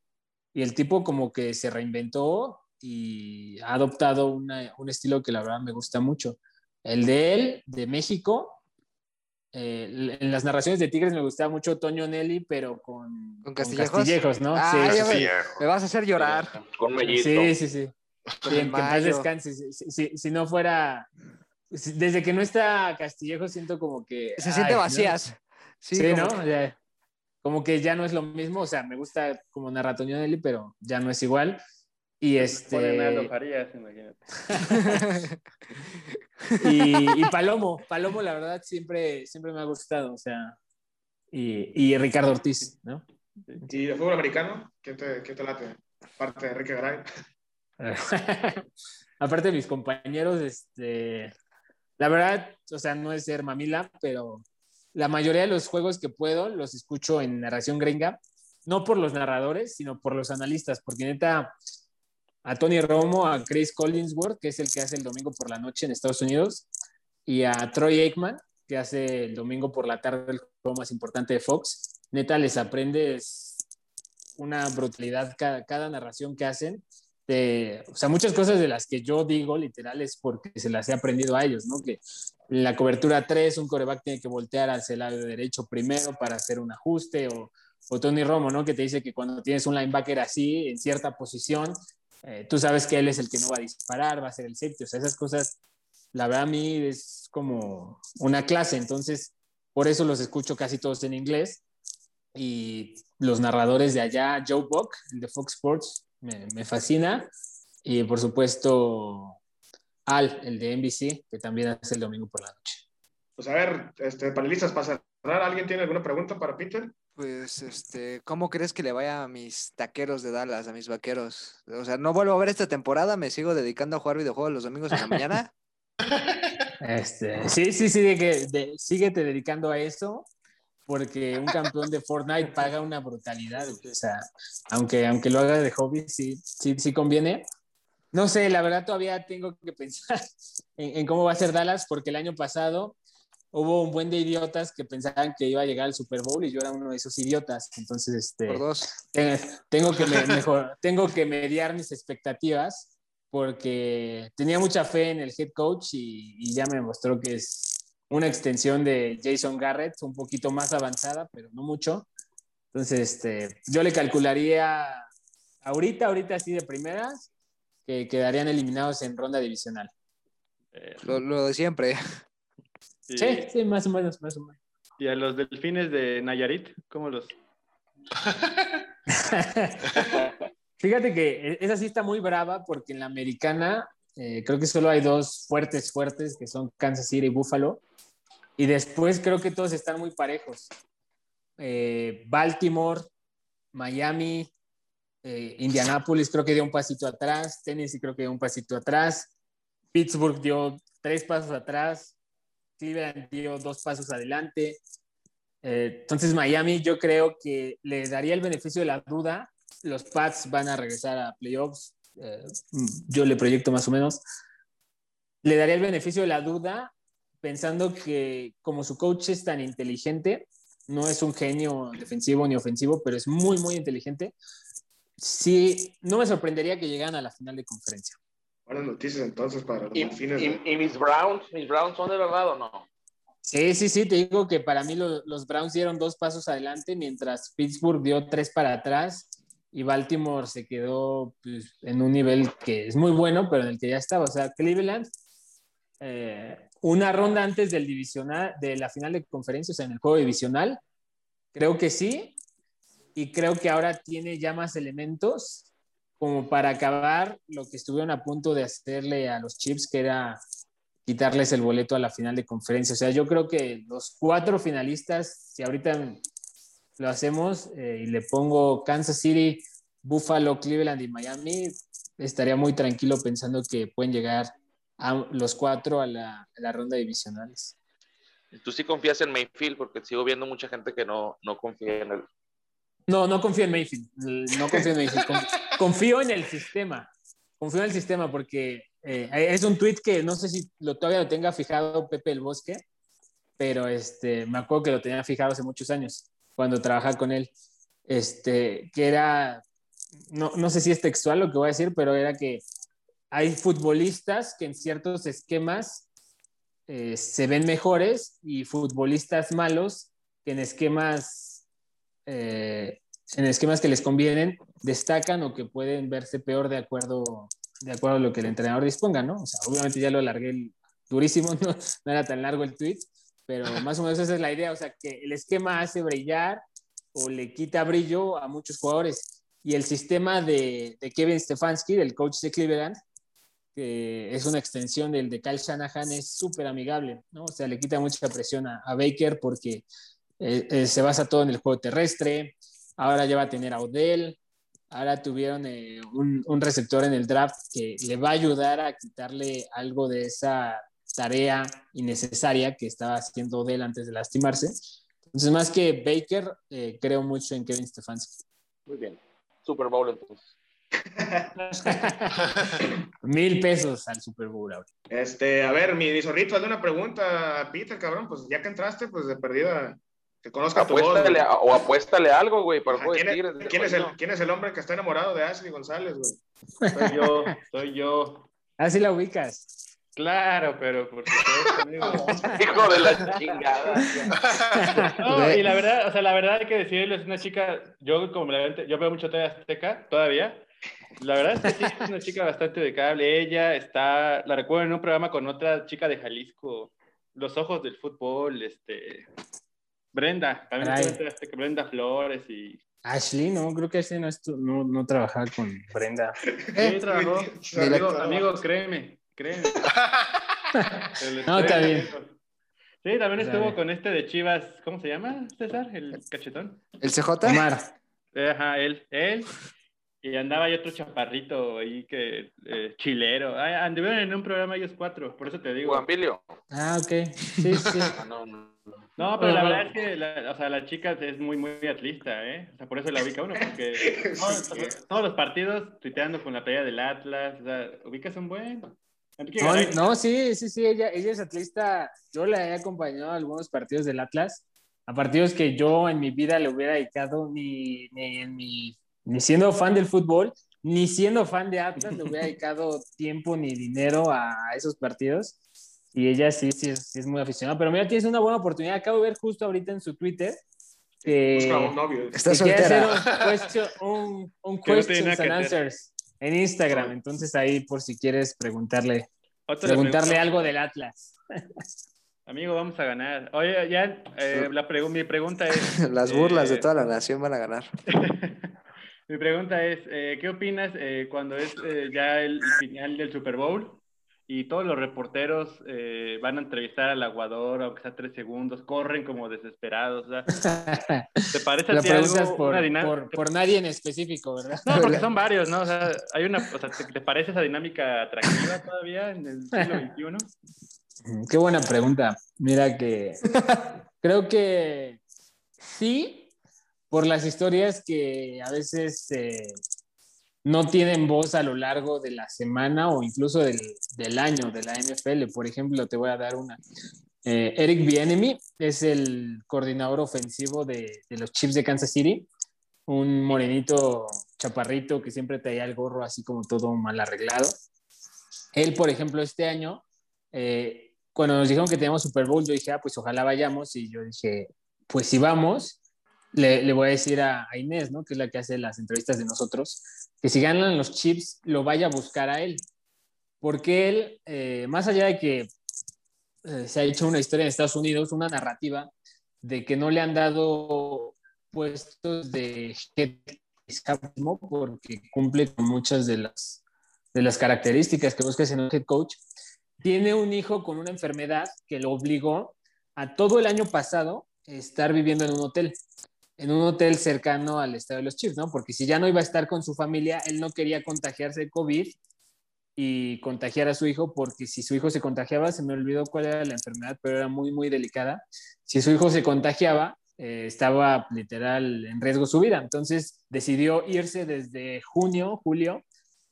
Y el tipo como que se reinventó y ha adoptado una- un estilo que la verdad me gusta mucho. El de él, de México, eh, en las narraciones de Tigres me gustaba mucho Toño Nelly, pero con,
¿Con
con
Castillejos?
Castillejos, ¿no?
Ah,
sí, sí,
me-
sí.
Me vas a hacer llorar.
Con mellito.
Sí, sí, sí. Sí, en que en paz
Mayo.
descanse. Si, si- si- si no fuera. Desde que no está Castillejo, siento como que.
Se siente
ay, ¿no?
vacías. Sí,
Sí,
como
¿no? O sea, como que ya no es lo mismo. O sea, me gusta como narra Toño Nelly, pero ya no es igual. Y
Aldo
este.
Farías, imagínate.
Y, y Palomo. Palomo, la verdad, siempre, siempre me ha gustado. O sea. Y, y Ricardo Ortiz, ¿no?
¿Y de fútbol americano? ¿Quién te, quién te late? Aparte de Enrique Garay.
Aparte de mis compañeros, este, la verdad, o sea, no es ser mamila, pero la mayoría de los juegos que puedo los escucho en narración gringa, no por los narradores, sino por los analistas, porque neta, a Tony Romo, a Chris Collinsworth, que es el que hace el domingo por la noche en Estados Unidos, y a Troy Aikman, que hace el domingo por la tarde el juego más importante de Fox, neta, les aprendes una brutalidad cada, cada narración que hacen de, o sea, muchas cosas de las que yo digo literal es porque se las he aprendido a ellos, ¿no? Que en la cobertura 3 un coreback tiene que voltear hacia el lado derecho primero para hacer un ajuste o, o Tony Romo, ¿no? Que te dice que cuando tienes un linebacker así, en cierta posición, eh, tú sabes que él es el que no va a disparar, va a ser el safety, o sea, esas cosas, la verdad a mí es como una clase, entonces por eso los escucho casi todos en inglés y los narradores de allá, Joe Buck, el de Fox Sports, me, me fascina. Y por supuesto, Al, el de NBC, que también hace el domingo por la noche.
Pues a ver, este, panelistas, para cerrar, ¿alguien tiene alguna pregunta para Peter?
Pues, este, ¿cómo crees que le vaya a mis taqueros de Dallas, a mis vaqueros? O sea, no vuelvo a ver esta temporada, me sigo dedicando a jugar videojuegos los domingos en la mañana.
Este, sí, sí, sí, de que de, síguete dedicando a eso, porque un campeón de Fortnite paga una brutalidad. O sea, aunque, aunque lo haga de hobby, sí, sí, sí conviene. No sé, la verdad todavía tengo que pensar en, en, cómo va a ser Dallas, porque el año pasado hubo un buen de idiotas que pensaban que iba a llegar al Super Bowl y yo era uno de esos idiotas. Entonces, este,
Por dos.
Tengo, que me, mejor, tengo que mediar mis expectativas porque tenía mucha fe en el head coach y, y, ya me mostró que es una extensión de Jason Garrett, un poquito más avanzada, pero no mucho. Entonces, este, yo le calcularía ahorita, ahorita así de primeras, que quedarían eliminados en ronda divisional.
Eh, lo, lo, de siempre.
Sí, sí, más o menos, más o menos.
¿Y a los delfines de Nayarit? ¿Cómo los...?
Fíjate que esa sí está muy brava porque en la americana eh, creo que solo hay dos fuertes, fuertes, que son Kansas City y Buffalo. Y después creo que todos están muy parejos. Eh, Baltimore, Miami, eh, Indianapolis creo que dio un pasito atrás, Tennessee creo que dio un pasito atrás, Pittsburgh dio tres pasos atrás, Cleveland dio dos pasos adelante. Eh, entonces Miami yo creo que le daría el beneficio de la duda. Los Pats van a regresar a playoffs. Eh, yo le proyecto más o menos. Le daría el beneficio de la duda pensando que como su coach es tan inteligente, no es un genio defensivo ni ofensivo, pero es muy, muy inteligente. Sí, no me sorprendería que llegaran a la final de conferencia.
Buenas noticias entonces para los
¿Y,
delfines.
y, y, mis Browns, mis Browns son de verdad o no?
Sí, sí, sí, te digo que para mí lo, los Browns dieron dos pasos adelante, mientras Pittsburgh dio tres para atrás y Baltimore se quedó pues, en un nivel que es muy bueno, pero en el que ya estaba. O sea, Cleveland, eh, una ronda antes del divisional, de la final de conferencia, o sea, en el juego divisional, creo que sí, y creo que ahora tiene ya más elementos como para acabar lo que estuvieron a punto de hacerle a los Chips, que era quitarles el boleto a la final de conferencia. O sea, yo creo que los cuatro finalistas, si ahorita lo hacemos eh, y le pongo Kansas City, Buffalo, Cleveland y Miami, estaría muy tranquilo pensando que pueden llegar a los cuatro a la, a la ronda divisionales.
Tú sí confías en Mayfield, porque sigo viendo mucha gente que no, no confía en él.
No, no confío en Mayfield. No confío en Mayfield. Confío en el sistema. Confío en el sistema porque eh, es un tweet que no sé si lo, todavía lo tenga fijado Pepe el Bosque, pero este, me acuerdo que lo tenía fijado hace muchos años cuando trabajaba con él. Este, que era, no, no sé si es textual lo que voy a decir, pero era que hay futbolistas que en ciertos esquemas eh, se ven mejores y futbolistas malos que en esquemas eh, en esquemas que les convienen destacan o que pueden verse peor de acuerdo de acuerdo a lo que el entrenador disponga, ¿no? O sea, obviamente ya lo alargué durísimo, no, no era tan largo el tweet, pero más o menos esa es la idea, o sea, que el esquema hace brillar o le quita brillo a muchos jugadores. Y el sistema de, de Kevin Stefanski, del coach de Cleveland, es una extensión del de Kyle Shanahan, es súper amigable, ¿no? O sea, le quita mucha presión a, Baker porque eh, eh, se basa todo en el juego terrestre, ahora ya va a tener a Odell, ahora tuvieron eh, un, receptor en el draft que le va a ayudar a quitarle algo de esa tarea innecesaria que estaba haciendo Odell antes de lastimarse. Entonces, más que Baker, creo mucho en Kevin Stefanski.
Muy bien. Super Bowl entonces.
Mil pesos al Super Bowl ahora.
Este, a ver, mi zorrito, hazle una pregunta a Peter, cabrón. Pues ya que entraste, pues de perdida, que conozca
apuéstale,
tu voz.
O apuéstale algo, güey, para
¿Quién, es, ¿quién, es el, ¿Quién es el hombre que está enamorado de Ashley González, güey?
Soy yo, soy yo.
Así la ubicas.
Claro, pero por supuesto, amigo.
Hijo de la chingada.
No, y la verdad, o sea, la verdad hay que decirlo, es una chica, yo como la yo veo mucho TV Azteca todavía. La verdad es que sí, es una chica bastante decable. Ella está, la recuerdo en un programa con otra chica de Jalisco, Los Ojos del Fútbol, este, Brenda, también Azteca, Brenda Flores y...
Ashley, no, creo que ese no, no, no trabajaba con Brenda.
Sí, trabajó. Amigo, amigo, créeme, créeme.
No, está bien.
Sí, también estuvo con este de Chivas, ¿cómo se llama, César? El cachetón.
¿El CJ?
Omar.
Ajá, él, él. Y andaba ahí otro chaparrito ahí que eh, chilero. Ay, anduvieron en un programa ellos cuatro, por eso te digo.
Guambilio.
Ah, ok. Sí, sí.
Ah, no, no.
No, pero la verdad es que la, o sea, la chica es muy, muy atlista, ¿eh? O sea, por eso la ubica uno, porque todos, todos los partidos tuiteando con la playa del Atlas, o sea, ubicas un buen. Enrique
No,
Garay,
no, sí, sí, sí, ella, ella es atlista. Yo la he acompañado a algunos partidos del Atlas, a partidos que yo en mi vida le hubiera dedicado ni, ni, en mi- ni siendo fan del fútbol, ni siendo fan de Atlas, le hubiera dedicado tiempo ni dinero a esos partidos. Y ella sí, sí es, sí es muy aficionada. Pero mira, tienes una buena oportunidad. Acabo de ver justo ahorita en su Twitter que,
Busca un novio.
Está
que quiere hacer
soltera.
un, un, un
no
questions and answers en Instagram. Entonces ahí por si quieres preguntarle
otra
preguntarle
pregunta.
algo del Atlas.
Amigo, vamos a ganar. Oye, ya, eh, la pregu- mi pregunta es...
Las burlas de
eh,
toda la nación van a ganar.
Mi pregunta es, eh, ¿qué opinas eh, cuando es eh, ya el final del Super Bowl y todos los reporteros eh, van a entrevistar al aguador, aunque sea tres segundos, corren como desesperados? o sea, ¿Te parece a ti algo,
por,
una dinámica?
por, por nadie en específico, ¿verdad?
No, porque son varios, ¿no? O sea, hay una, o sea, ¿te, te parece esa dinámica atractiva todavía en el siglo XXI?
Qué buena pregunta. Mira que creo que sí, por las historias que a veces eh, no tienen voz a lo largo de la semana o incluso del, año de la NFL. Por ejemplo, te voy a dar una. Eh, Eric Bieniemy es el coordinador ofensivo de, de los Chiefs de Kansas City, un morenito chaparrito que siempre traía el gorro así como todo mal arreglado. Él, por ejemplo, este año, eh, cuando nos dijeron que teníamos Super Bowl, yo dije, ah, pues ojalá vayamos. Y yo dije, pues si vamos, le, voy a decir a, Inés, ¿no? Que es la que hace las entrevistas de nosotros, que si ganan los chips, lo vaya a buscar a él. Porque él, eh, más allá de que eh, se ha hecho una historia en Estados Unidos, una narrativa de que no le han dado puestos de head coach, porque cumple con muchas de las, de las características que buscas en un head coach. Tiene un hijo con una enfermedad que lo obligó a todo el año pasado estar viviendo en un hotel, en un hotel cercano al estadio de los Chiefs, ¿no? Porque si ya no iba a estar con su familia, él no quería contagiarse de COVID y contagiar a su hijo, porque si su hijo se contagiaba, se me olvidó cuál era la enfermedad, pero era muy, muy delicada. Si su hijo se contagiaba, eh, estaba literal en riesgo su vida. Entonces decidió irse desde junio, julio,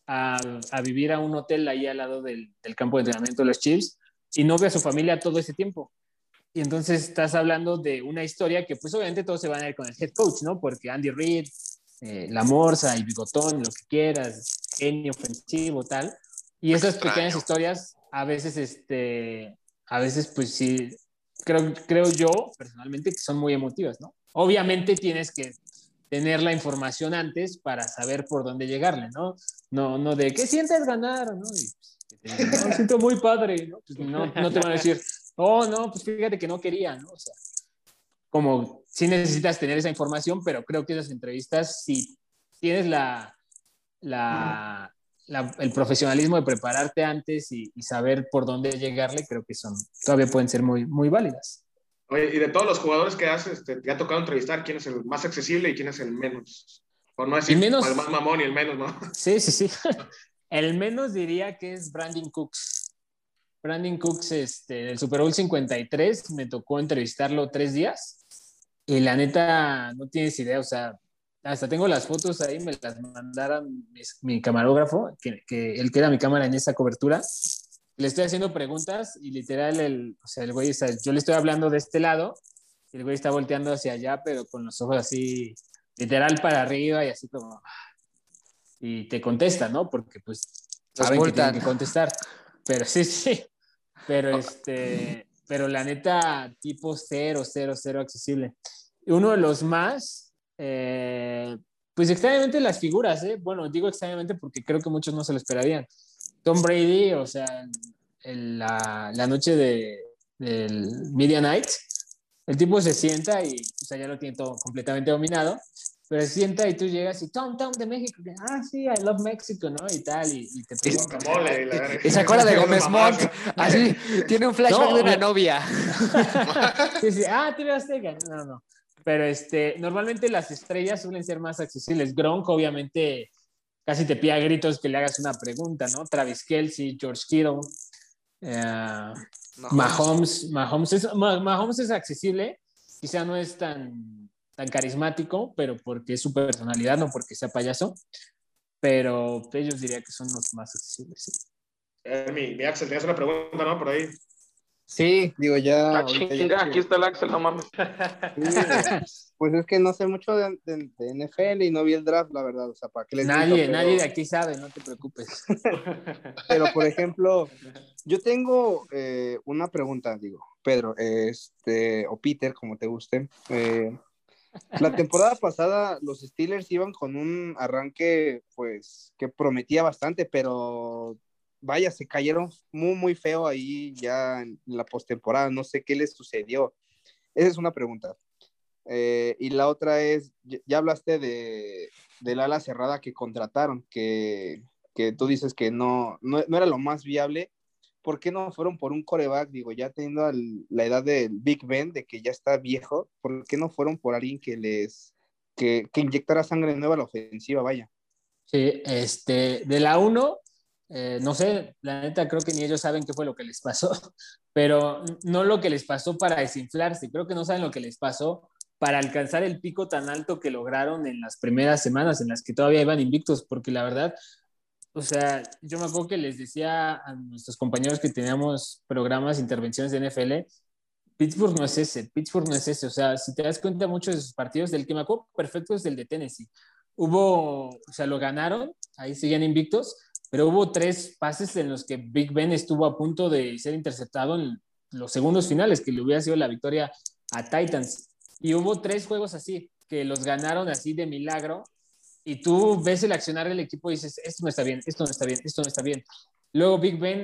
a, vivir a un hotel ahí al lado del, del campo de entrenamiento de los Chiefs y no ve a su familia todo ese tiempo. Y entonces estás hablando de una historia que pues obviamente todos se van a ir con el head coach, ¿no? Porque Andy Reid, eh, La Morsa y Bigotón, lo que quieras, genio ofensivo, tal. Y esas
Extraño.
pequeñas historias a veces, este, a veces pues sí, creo, creo yo personalmente que son muy emotivas, ¿no? Obviamente tienes que tener la información antes para saber por dónde llegarle, ¿no? No, no de, ¿qué sientes ganar? ¿no? Y, pues, que te digan, "No, siento muy padre, ¿no? Pues no, no te van a decir, oh, no, pues fíjate que no quería, ¿no? O sea, como sí necesitas tener esa información, pero creo que esas entrevistas, si tienes la, la, la- el profesionalismo de prepararte antes y, y saber por dónde llegarle, creo que son, todavía pueden ser muy, muy válidas.
Oye, y de todos los jugadores que haces, este, te ha tocado entrevistar quién es el más accesible y quién es el menos. Por no decir
El menos-
el más mamón y el menos, ¿no?
Sí, sí, sí. El menos diría que es Brandon Cooks. Brandon Cooks, este, del Super Bowl 53, me tocó entrevistarlo tres días y la neta no tienes idea, o sea, hasta tengo las fotos ahí, me las mandaron mis- mi camarógrafo, que, que él queda mi cámara en esa cobertura. Le estoy haciendo preguntas y literal, el, o sea, el güey, está- yo le estoy hablando de este lado y el güey está volteando hacia allá, pero con los ojos así, literal para arriba y así como, y te contesta, ¿no? Porque pues saben que tienen que contestar. Pero sí, sí. Pero este, pero la neta, tipo cero, cero, cero accesible. Uno de los más, eh, pues extrañamente las figuras, ¿eh? Bueno, digo extrañamente porque creo que muchos no se lo esperarían. Tom Brady, o sea, en la, la noche de, del Media Night, el tipo se sienta y, o sea, ya lo tiene todo completamente dominado, pero se sienta y tú llegas y Tom, Tom de México, que, ah, sí, I love Mexico, ¿no? Y tal, y, y te
Guacamole y.
Y se acuerda de Gómez Montt. Así, tiene un flashback
No,
de una novia.
Sí, sí, ah, TV Azteca. No, no, no. Pero este, normalmente las estrellas suelen ser más accesibles. Gronk, obviamente, casi te pide a gritos que le hagas una pregunta, ¿no? Travis Kelsey, George Kittle, eh, Mahomes. Mahomes es, Ma- Mahomes es accesible, quizá no es tan, tan carismático, pero porque es su personalidad, no porque sea payaso. Pero ellos diría que son los más accesibles. sí.
Eh, mi, mi Axel, tenías una pregunta, ¿no? Por ahí.
Sí, digo, ya.
Ah,
ya
chinga, aquí está el Axel, no mames.
Sí, pues es que no sé mucho de, de- de NFL y no vi el draft, la verdad. O sea, ¿para qué les
Nadie,
miento? Pero-
nadie de aquí sabe, no te preocupes.
Pero, por ejemplo, yo tengo eh, una pregunta, digo, Pedro, este, o Peter, como te guste. Eh, la temporada pasada los Steelers iban con un arranque, pues, que prometía bastante, pero vaya, se cayeron muy, muy feo ahí ya en la postemporada. No sé qué les sucedió. Esa es una pregunta. Eh, y la otra es, ya, hablaste de, del ala cerrada que contrataron, que, que tú dices que no, no, no era lo más viable. ¿Por qué no fueron por un coreback? Digo, ya teniendo la edad del Big Ben, de que ya está viejo, ¿por qué no fueron por alguien que les, que, que inyectara sangre nueva a la ofensiva? Vaya.
Sí, este, de la 1, no sé, la neta creo que ni ellos saben qué fue lo que les pasó, pero no lo que les pasó para desinflarse, creo que no saben lo que les pasó para alcanzar el pico tan alto que lograron en las primeras semanas en las que todavía iban invictos, porque la verdad, o sea, yo me acuerdo que les decía a nuestros compañeros que teníamos programas, intervenciones de NFL, Pittsburgh no es ese, Pittsburgh no es ese, o sea, si te das cuenta muchos de sus partidos, del que me acuerdo perfecto es del de Tennessee. Hubo, o sea, lo ganaron, ahí siguen invictos, pero hubo tres pases en los que Big Ben estuvo a punto de ser interceptado en los segundos finales, que le hubiera sido la victoria a Titans. Y hubo tres juegos así, que los ganaron así de milagro, y tú ves el accionar del equipo y dices, esto no está bien, esto no está bien, esto no está bien. Luego Big Ben,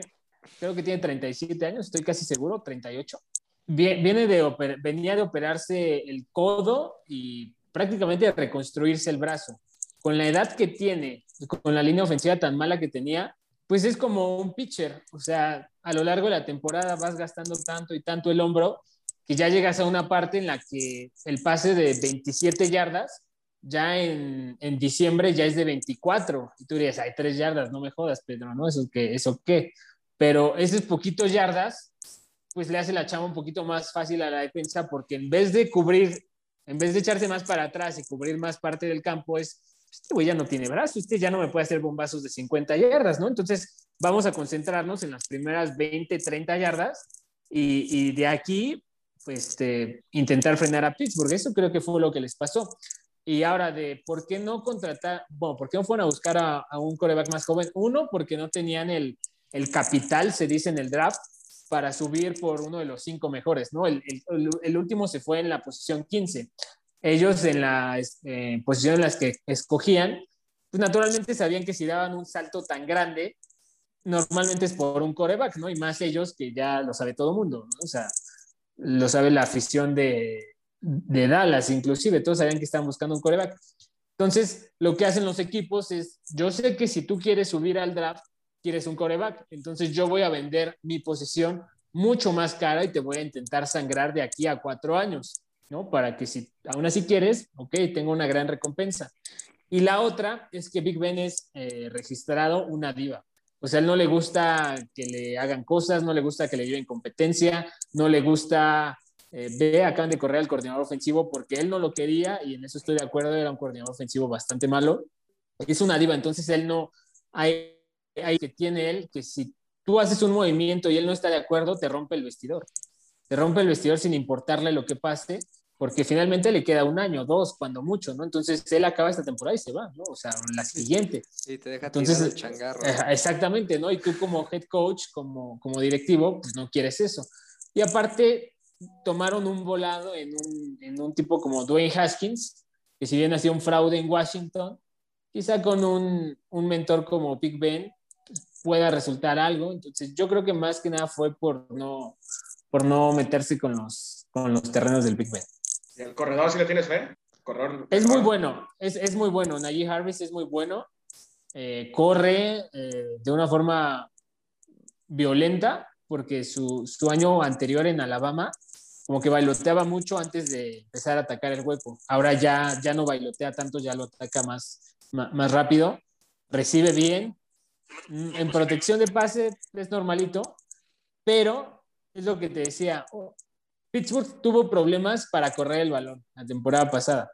creo que tiene 37 años, estoy casi seguro, 38. Vie- Viene de venía de operarse el codo y prácticamente de reconstruirse el brazo. Con la edad que tiene, con la línea ofensiva tan mala que tenía, pues es como un pitcher. O sea, a lo largo de la temporada vas gastando tanto y tanto el hombro que ya llegas a una parte en la que el pase de 27 yardas ya en, en diciembre ya es de 24. Y tú dirías, hay tres yardas, no me jodas, Pedro, ¿no? ¿Eso qué? ¿Eso qué? Pero esos poquitos yardas, pues le hace la chamba un poquito más fácil a la defensa porque en vez de cubrir, en vez de echarse más para atrás y cubrir más parte del campo, es, este güey ya no tiene brazo, este ya no me puede hacer bombazos de 50 yardas, ¿no? Entonces vamos a concentrarnos en las primeras 20, 30 yardas y, y de aquí, pues, este, intentar frenar a Pittsburgh. Eso creo que fue lo que les pasó. Y ahora de por qué no contratar, bueno, por qué no fueron a buscar a, a un coreback más joven. Uno, porque no tenían el, el capital, se dice en el draft, para subir por uno de los cinco mejores, ¿no? El, el- el último se fue en la posición 15. Ellos en la eh, posición en las que escogían, pues naturalmente sabían que si daban un salto tan grande, normalmente es por un coreback, ¿no? Y más ellos que ya lo sabe todo el mundo, ¿no? O sea, lo sabe la afición de, de Dallas, inclusive, todos sabían que estaban buscando un coreback. Entonces, lo que hacen los equipos es, yo sé que si tú quieres subir al draft, quieres un coreback, entonces yo voy a vender mi posición mucho más cara y te voy a intentar sangrar de aquí a cuatro años, ¿no? Para que si aún así quieres, ok, tengo una gran recompensa. Y la otra es que Big Ben es eh, registrado una diva. O sea, él no le gusta que le hagan cosas, no le gusta que le lleven competencia, no le gusta, eh, ve, acaban de correr al coordinador ofensivo porque él no lo quería y en eso estoy de acuerdo, era un coordinador ofensivo bastante malo. Es una diva, entonces él no, hay, hay que tiene él que si tú haces un movimiento y él no está de acuerdo, te rompe el vestidor. Te rompe el vestidor sin importarle lo que pase porque finalmente le queda un año, dos, cuando mucho, ¿no? Entonces él acaba esta temporada y se va, ¿no? O sea, la siguiente.
Y te deja
Entonces,
el changarro.
eh, Exactamente, ¿no? Y tú como head coach, como, como directivo, pues no quieres eso. Y aparte, tomaron un volado en un, en un tipo como Dwayne Haskins, que si bien hacía un fraude en Washington, quizá con un, un mentor como Big Ben pueda resultar algo. Entonces, yo creo que más que nada fue por no, por no meterse con los, con los terrenos del Big Ben.
¿Y el corredor sí le tienes fe? Corredor,
Es muy bueno, es, es muy bueno. Najee Harris es muy bueno. Eh, corre eh, de una forma violenta, porque su, su año anterior en Alabama, como que bailoteaba mucho antes de empezar a atacar el hueco. Ahora ya, ya no bailotea tanto, ya lo ataca más, ma- más, rápido. Recibe bien. Mm, En protección de pase es normalito, pero es lo que te decía. oh, Pittsburgh tuvo problemas para correr el balón la temporada pasada.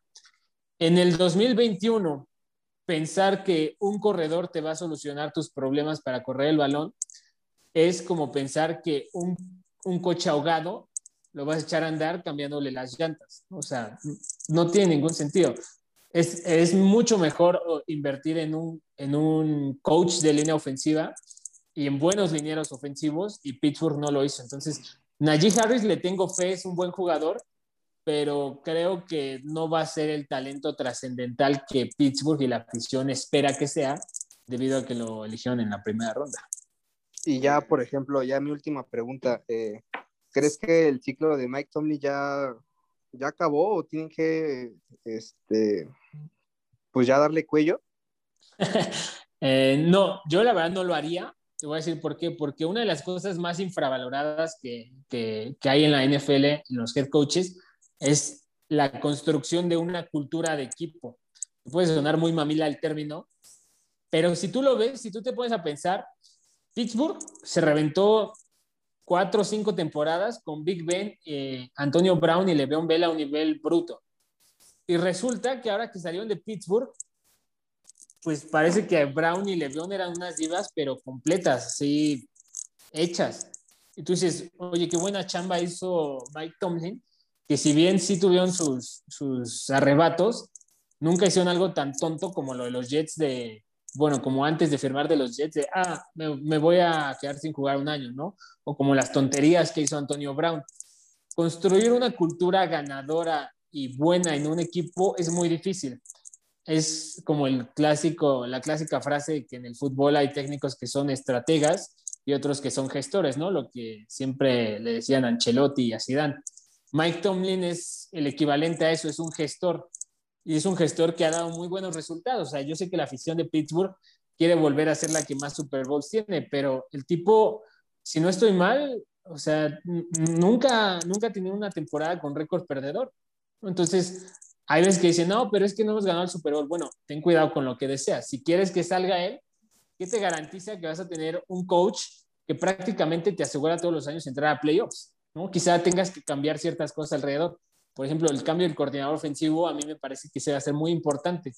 En el 2021, pensar que un corredor te va a solucionar tus problemas para correr el balón es como pensar que un, un coche ahogado lo vas a echar a andar cambiándole las llantas. O sea, no tiene ningún sentido. Es, es mucho mejor oh, invertir en un, en un coach de línea ofensiva y en buenos linieros ofensivos y Pittsburgh no lo hizo. Entonces, Najee Harris le tengo fe, es un buen jugador, pero creo que no va a ser el talento trascendental que Pittsburgh y la afición espera que sea, debido a que lo eligieron en la primera ronda.
Y ya, por ejemplo, ya mi última pregunta. eh, ¿Crees que el ciclo de Mike Tomlin ya, ya acabó o tienen que, este, pues ya darle cuello?
Eh, no, yo la verdad no lo haría. Te voy a decir por qué. Porque una de las cosas más infravaloradas que, que, que hay en la NFL, en los head coaches, es la construcción de una cultura de equipo. Puede sonar muy mamila el término, pero si tú lo ves, si tú te pones a pensar, Pittsburgh se reventó cuatro o cinco temporadas con Big Ben, eh, Antonio Brown y Le'Veon Bell a un nivel bruto. Y resulta que ahora que salieron de Pittsburgh, pues parece que Brown y Le'Veon eran unas divas, pero completas, así hechas. Y tú dices, oye, qué buena chamba hizo Mike Tomlin, que si bien sí tuvieron sus, sus arrebatos, nunca hicieron algo tan tonto como lo de los Jets de, bueno, como antes de firmar de los Jets, de, ah, me, voy a quedar sin jugar un año, ¿no? O como las tonterías que hizo Antonio Brown. Construir una cultura ganadora y buena en un equipo es muy difícil es como el clásico, la clásica frase que en el fútbol hay técnicos que son estrategas y otros que son gestores, ¿no? Lo que siempre le decían Ancelotti y a Zidane. Mike Tomlin es el equivalente a eso, es un gestor y es un gestor que ha dado muy buenos resultados. O sea, yo sé que la afición de Pittsburgh quiere volver a ser la que más Super Bowls tiene, pero el tipo, si no estoy mal, o sea, nunca, nunca ha tenido una temporada con récord perdedor. Entonces, hay veces que dicen, no, pero es que no hemos ganado el Super Bowl. Bueno, ten cuidado con lo que deseas. Si quieres que salga él, ¿qué te garantiza que vas a tener un coach que prácticamente te asegura todos los años entrar a playoffs? ¿no? Quizá tengas que cambiar ciertas cosas alrededor. Por ejemplo, el cambio del coordinador ofensivo a mí me parece que se va a ser muy importante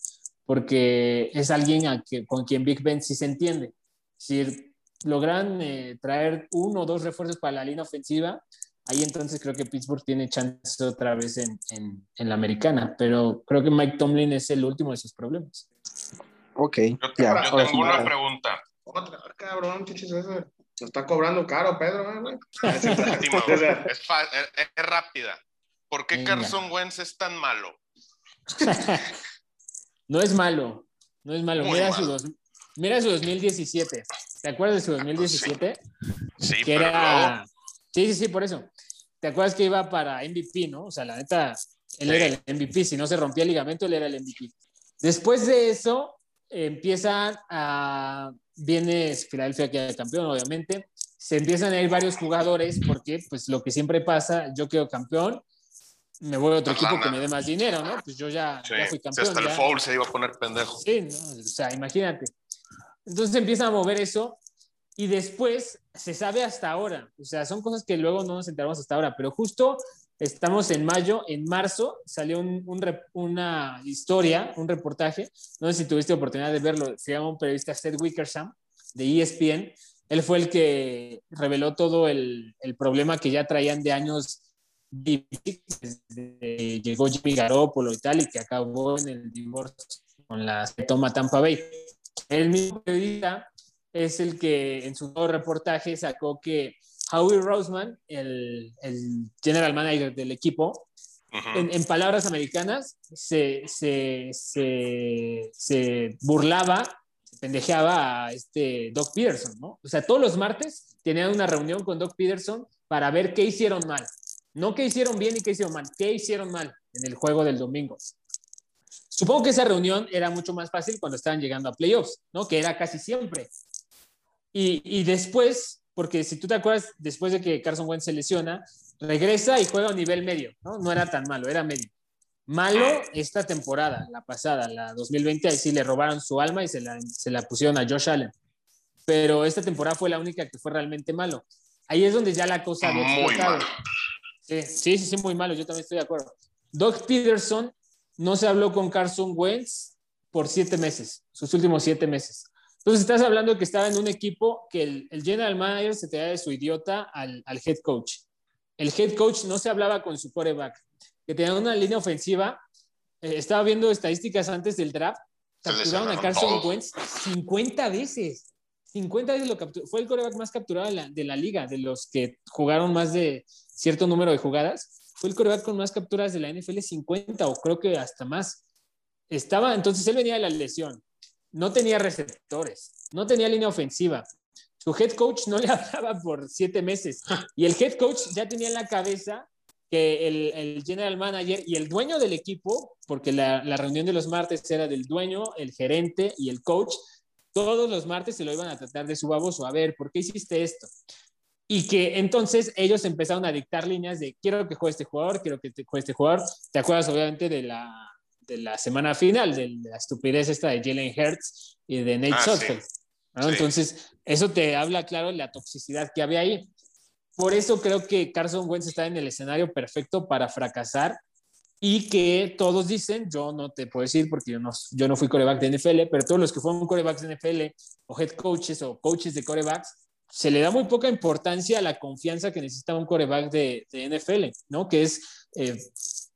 porque es alguien a que, con quien Big Ben sí se entiende. Si logran eh, traer uno o dos refuerzos para la línea ofensiva, ahí entonces creo que Pittsburgh tiene chance otra vez en, en, en, la americana, pero creo que Mike Tomlin es el último de sus problemas.
Ok,
yo,
ya.
Yo tengo una pregunta.
Otra, cabrón, chichis, está cobrando caro, Pedro, güey.
es, es, es, rápida. ¿Por qué Venga. Carson Wentz es tan malo?
no es malo, no es malo. Mira su, dos, mira su 2017. ¿Te acuerdas de su 2017?
Sí,
que
pero
era...
no.
Sí, sí, sí, por eso. ¿Te acuerdas que iba para MVP, no? O sea, la neta, él sí. era el MVP. Si no se rompía el ligamento, él era el MVP. Después de eso, empiezan a. Viene Filadelfia que es campeón, obviamente. Se empiezan a ir varios jugadores porque, pues, lo que siempre pasa, yo quedo campeón, me voy a otro equipo que me dé más dinero, ¿no? Pues yo ya,
sí.
ya fui campeón.
Si hasta
ya.
el foul se iba a poner pendejo.
Sí, ¿no? o sea, imagínate. Entonces empiezan a mover eso y después se sabe hasta ahora. O sea, son cosas que luego no nos enteramos hasta ahora, pero justo estamos en mayo, en marzo salió un, un una historia, un reportaje, no sé si tuviste oportunidad de verlo, se llama un periodista Seth Wickersham de ESPN, él fue el que reveló todo el, el problema que ya traían de años desde- llegó Jimmy Garoppolo y tal, y que acabó en el divorcio con la toma Tampa Bay. El mismo periodista es el que en su nuevo reportaje sacó que Howie Roseman, el, el general manager del equipo, en, en palabras americanas, se, se, se, se burlaba, pendejeaba a este Doc Peterson, ¿no? O sea, todos los martes tenían una reunión con Doc Peterson para ver qué hicieron mal. No qué hicieron bien y qué hicieron mal, qué hicieron mal en el juego del domingo. Supongo que esa reunión era mucho más fácil cuando estaban llegando a playoffs, ¿no? Que era casi siempre. Y, y después, porque si tú te acuerdas, después de que Carson Wentz se lesiona, regresa y juega a nivel medio, ¿no? No era tan malo, era medio. Malo esta temporada, la pasada, la 2020, ahí sí le robaron su alma y se la, se la pusieron a Josh Allen. Pero esta temporada fue la única que fue realmente malo. Ahí es donde ya la cosa había explotado. Sí, sí, sí, muy malo, yo también estoy de acuerdo. Doc Peterson no se habló con Carson Wentz por siete meses, sus últimos siete meses. Entonces estás hablando que estaba en un equipo que el, el general manager se tenía de su idiota al, al head coach. El head coach no se hablaba con su quarterback, que tenía una línea ofensiva. eh, estaba viendo estadísticas antes del draft. Capturaron a Carson. Wentz 50 veces. 50 veces lo capturó. Fue el quarterback más capturado de la, de la liga, de los que jugaron más de cierto número de jugadas. Fue el quarterback con más capturas de la NFL, 50 o creo que hasta más. Estaba, entonces él venía de la lesión. No tenía receptores, no tenía línea ofensiva. Su head coach no le hablaba por siete meses. Y el head coach ya tenía en la cabeza que el, el general manager y el dueño del equipo, porque la, la reunión de los martes era del dueño, el gerente y el coach, todos los martes se lo iban a tratar de su baboso. A ver, ¿por qué hiciste esto? Y que entonces ellos empezaron a dictar líneas de quiero que juegue este jugador, quiero que juegue este jugador. ¿Te acuerdas obviamente de la, de la semana final, de la estupidez esta de Jalen Hurts y de Nate
Ah, sí.
Sudfeld? ¿no?
Sí.
Entonces, eso te habla claro de la toxicidad que había ahí. Por eso creo que Carson Wentz está en el escenario perfecto para fracasar y que todos dicen, yo no te puedo decir porque yo no, yo no fui coreback de NFL, pero todos los que fueron corebacks de NFL o head coaches o coaches de corebacks, se le da muy poca importancia a la confianza que necesita un coreback de, de NFL, ¿no? Que es eh,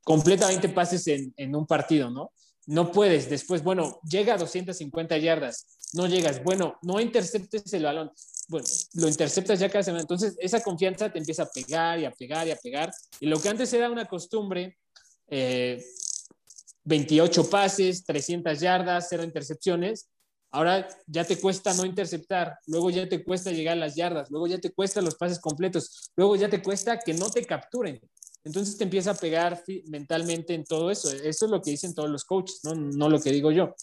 completamente pases en, en un partido, ¿no? No puedes después, bueno, llega a 250 yardas, no llegas, bueno, no interceptes el balón, bueno, lo interceptas ya cada semana, entonces esa confianza te empieza a pegar y a pegar y a pegar, y lo que antes era una costumbre, eh, 28 pases, 300 yardas, cero intercepciones, ahora ya te cuesta no interceptar, luego ya te cuesta llegar a las yardas, luego ya te cuesta los pases completos, luego ya te cuesta que no te capturen. Entonces te empieza a pegar mentalmente en todo eso. Eso es lo que dicen todos los coaches, no, no lo que digo yo.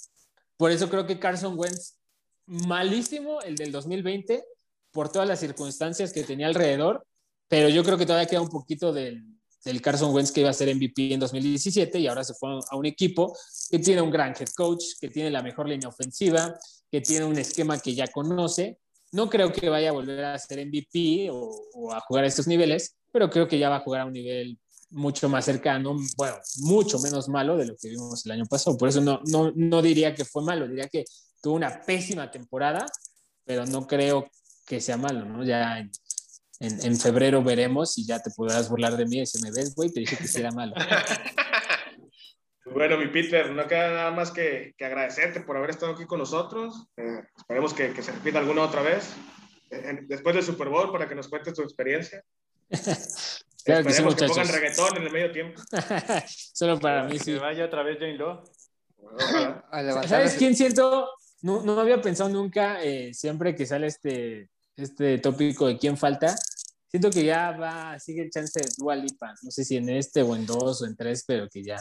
Por eso creo que Carson Wentz, malísimo el del 2020, por todas las circunstancias que tenía alrededor, pero yo creo que todavía queda un poquito del, del Carson Wentz que iba a ser MVP en 2017 y ahora se fue a un equipo que tiene un gran head coach, que tiene la mejor línea ofensiva, que tiene un esquema que ya conoce. No creo que vaya a volver a ser MVP o, a jugar a estos niveles, pero creo que ya va a jugar a un nivel mucho más cercano, bueno, mucho menos malo de lo que vimos el año pasado. Por eso no, no, no diría que fue malo, diría que tuvo una pésima temporada, pero no creo que sea malo, ¿no? Ya en, en, febrero veremos y ya te podrás burlar de mí y si me ves, güey, te dije que sí era malo.
Bueno, mi Peter, no queda nada más que, que agradecerte por haber estado aquí con nosotros. Eh, esperemos que, que se repita alguna otra vez. Eh, después del Super Bowl, para que nos cuentes tu experiencia.
Claro que sí,
Esperemos que, pongan
muchachos.
reggaetón en el medio tiempo.
Solo para mí
Que
sí.
vaya otra vez Jane Law.
Levantar
¿Sabes quién siento? No, no había pensado nunca, eh, siempre que sale este, este tópico de quién falta, siento que ya va, sigue el chance de Dua Lipa. No sé si en este o en dos o en tres, pero que ya,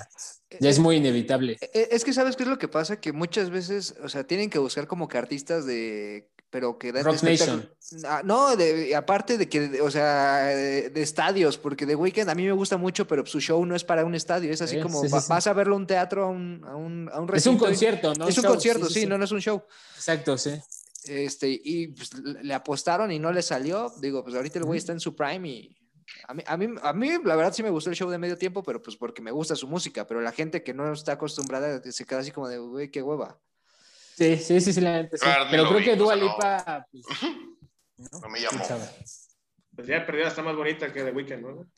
ya es muy inevitable.
E- Es que sabes qué es lo que pasa, que muchas veces, o sea, tienen que buscar como que artistas de, pero que dan
Rock
espectáculo- Ah, no, de, aparte de que, o sea, de, de estadios, porque The Weeknd a mí me gusta mucho, pero su show no es para un estadio, es así
Sí,
como
sí, sí,
va-
sí.
vas a verlo a un teatro, a un, a un, a un
Es un concierto, ¿no?
Es un
Show,
concierto, sí, no, no es un show.
Exacto, sí.
Este, y pues, le apostaron y no le salió. Digo, pues ahorita el güey está en su prime y a mí, a, mí, a mí, la verdad, sí me gustó el show de medio tiempo, pero pues porque me gusta su música. Pero la gente que no está acostumbrada se queda así como de, güey, qué hueva.
Sí, sí, sí, sí, la neta, sí. Pero creo
vi,
que
o
Dua
sea, no.
Lipa, pues, ¿no?
No me
¿Quién
llamó.
Pues ya perdida está más bonita que The Weeknd, ¿no?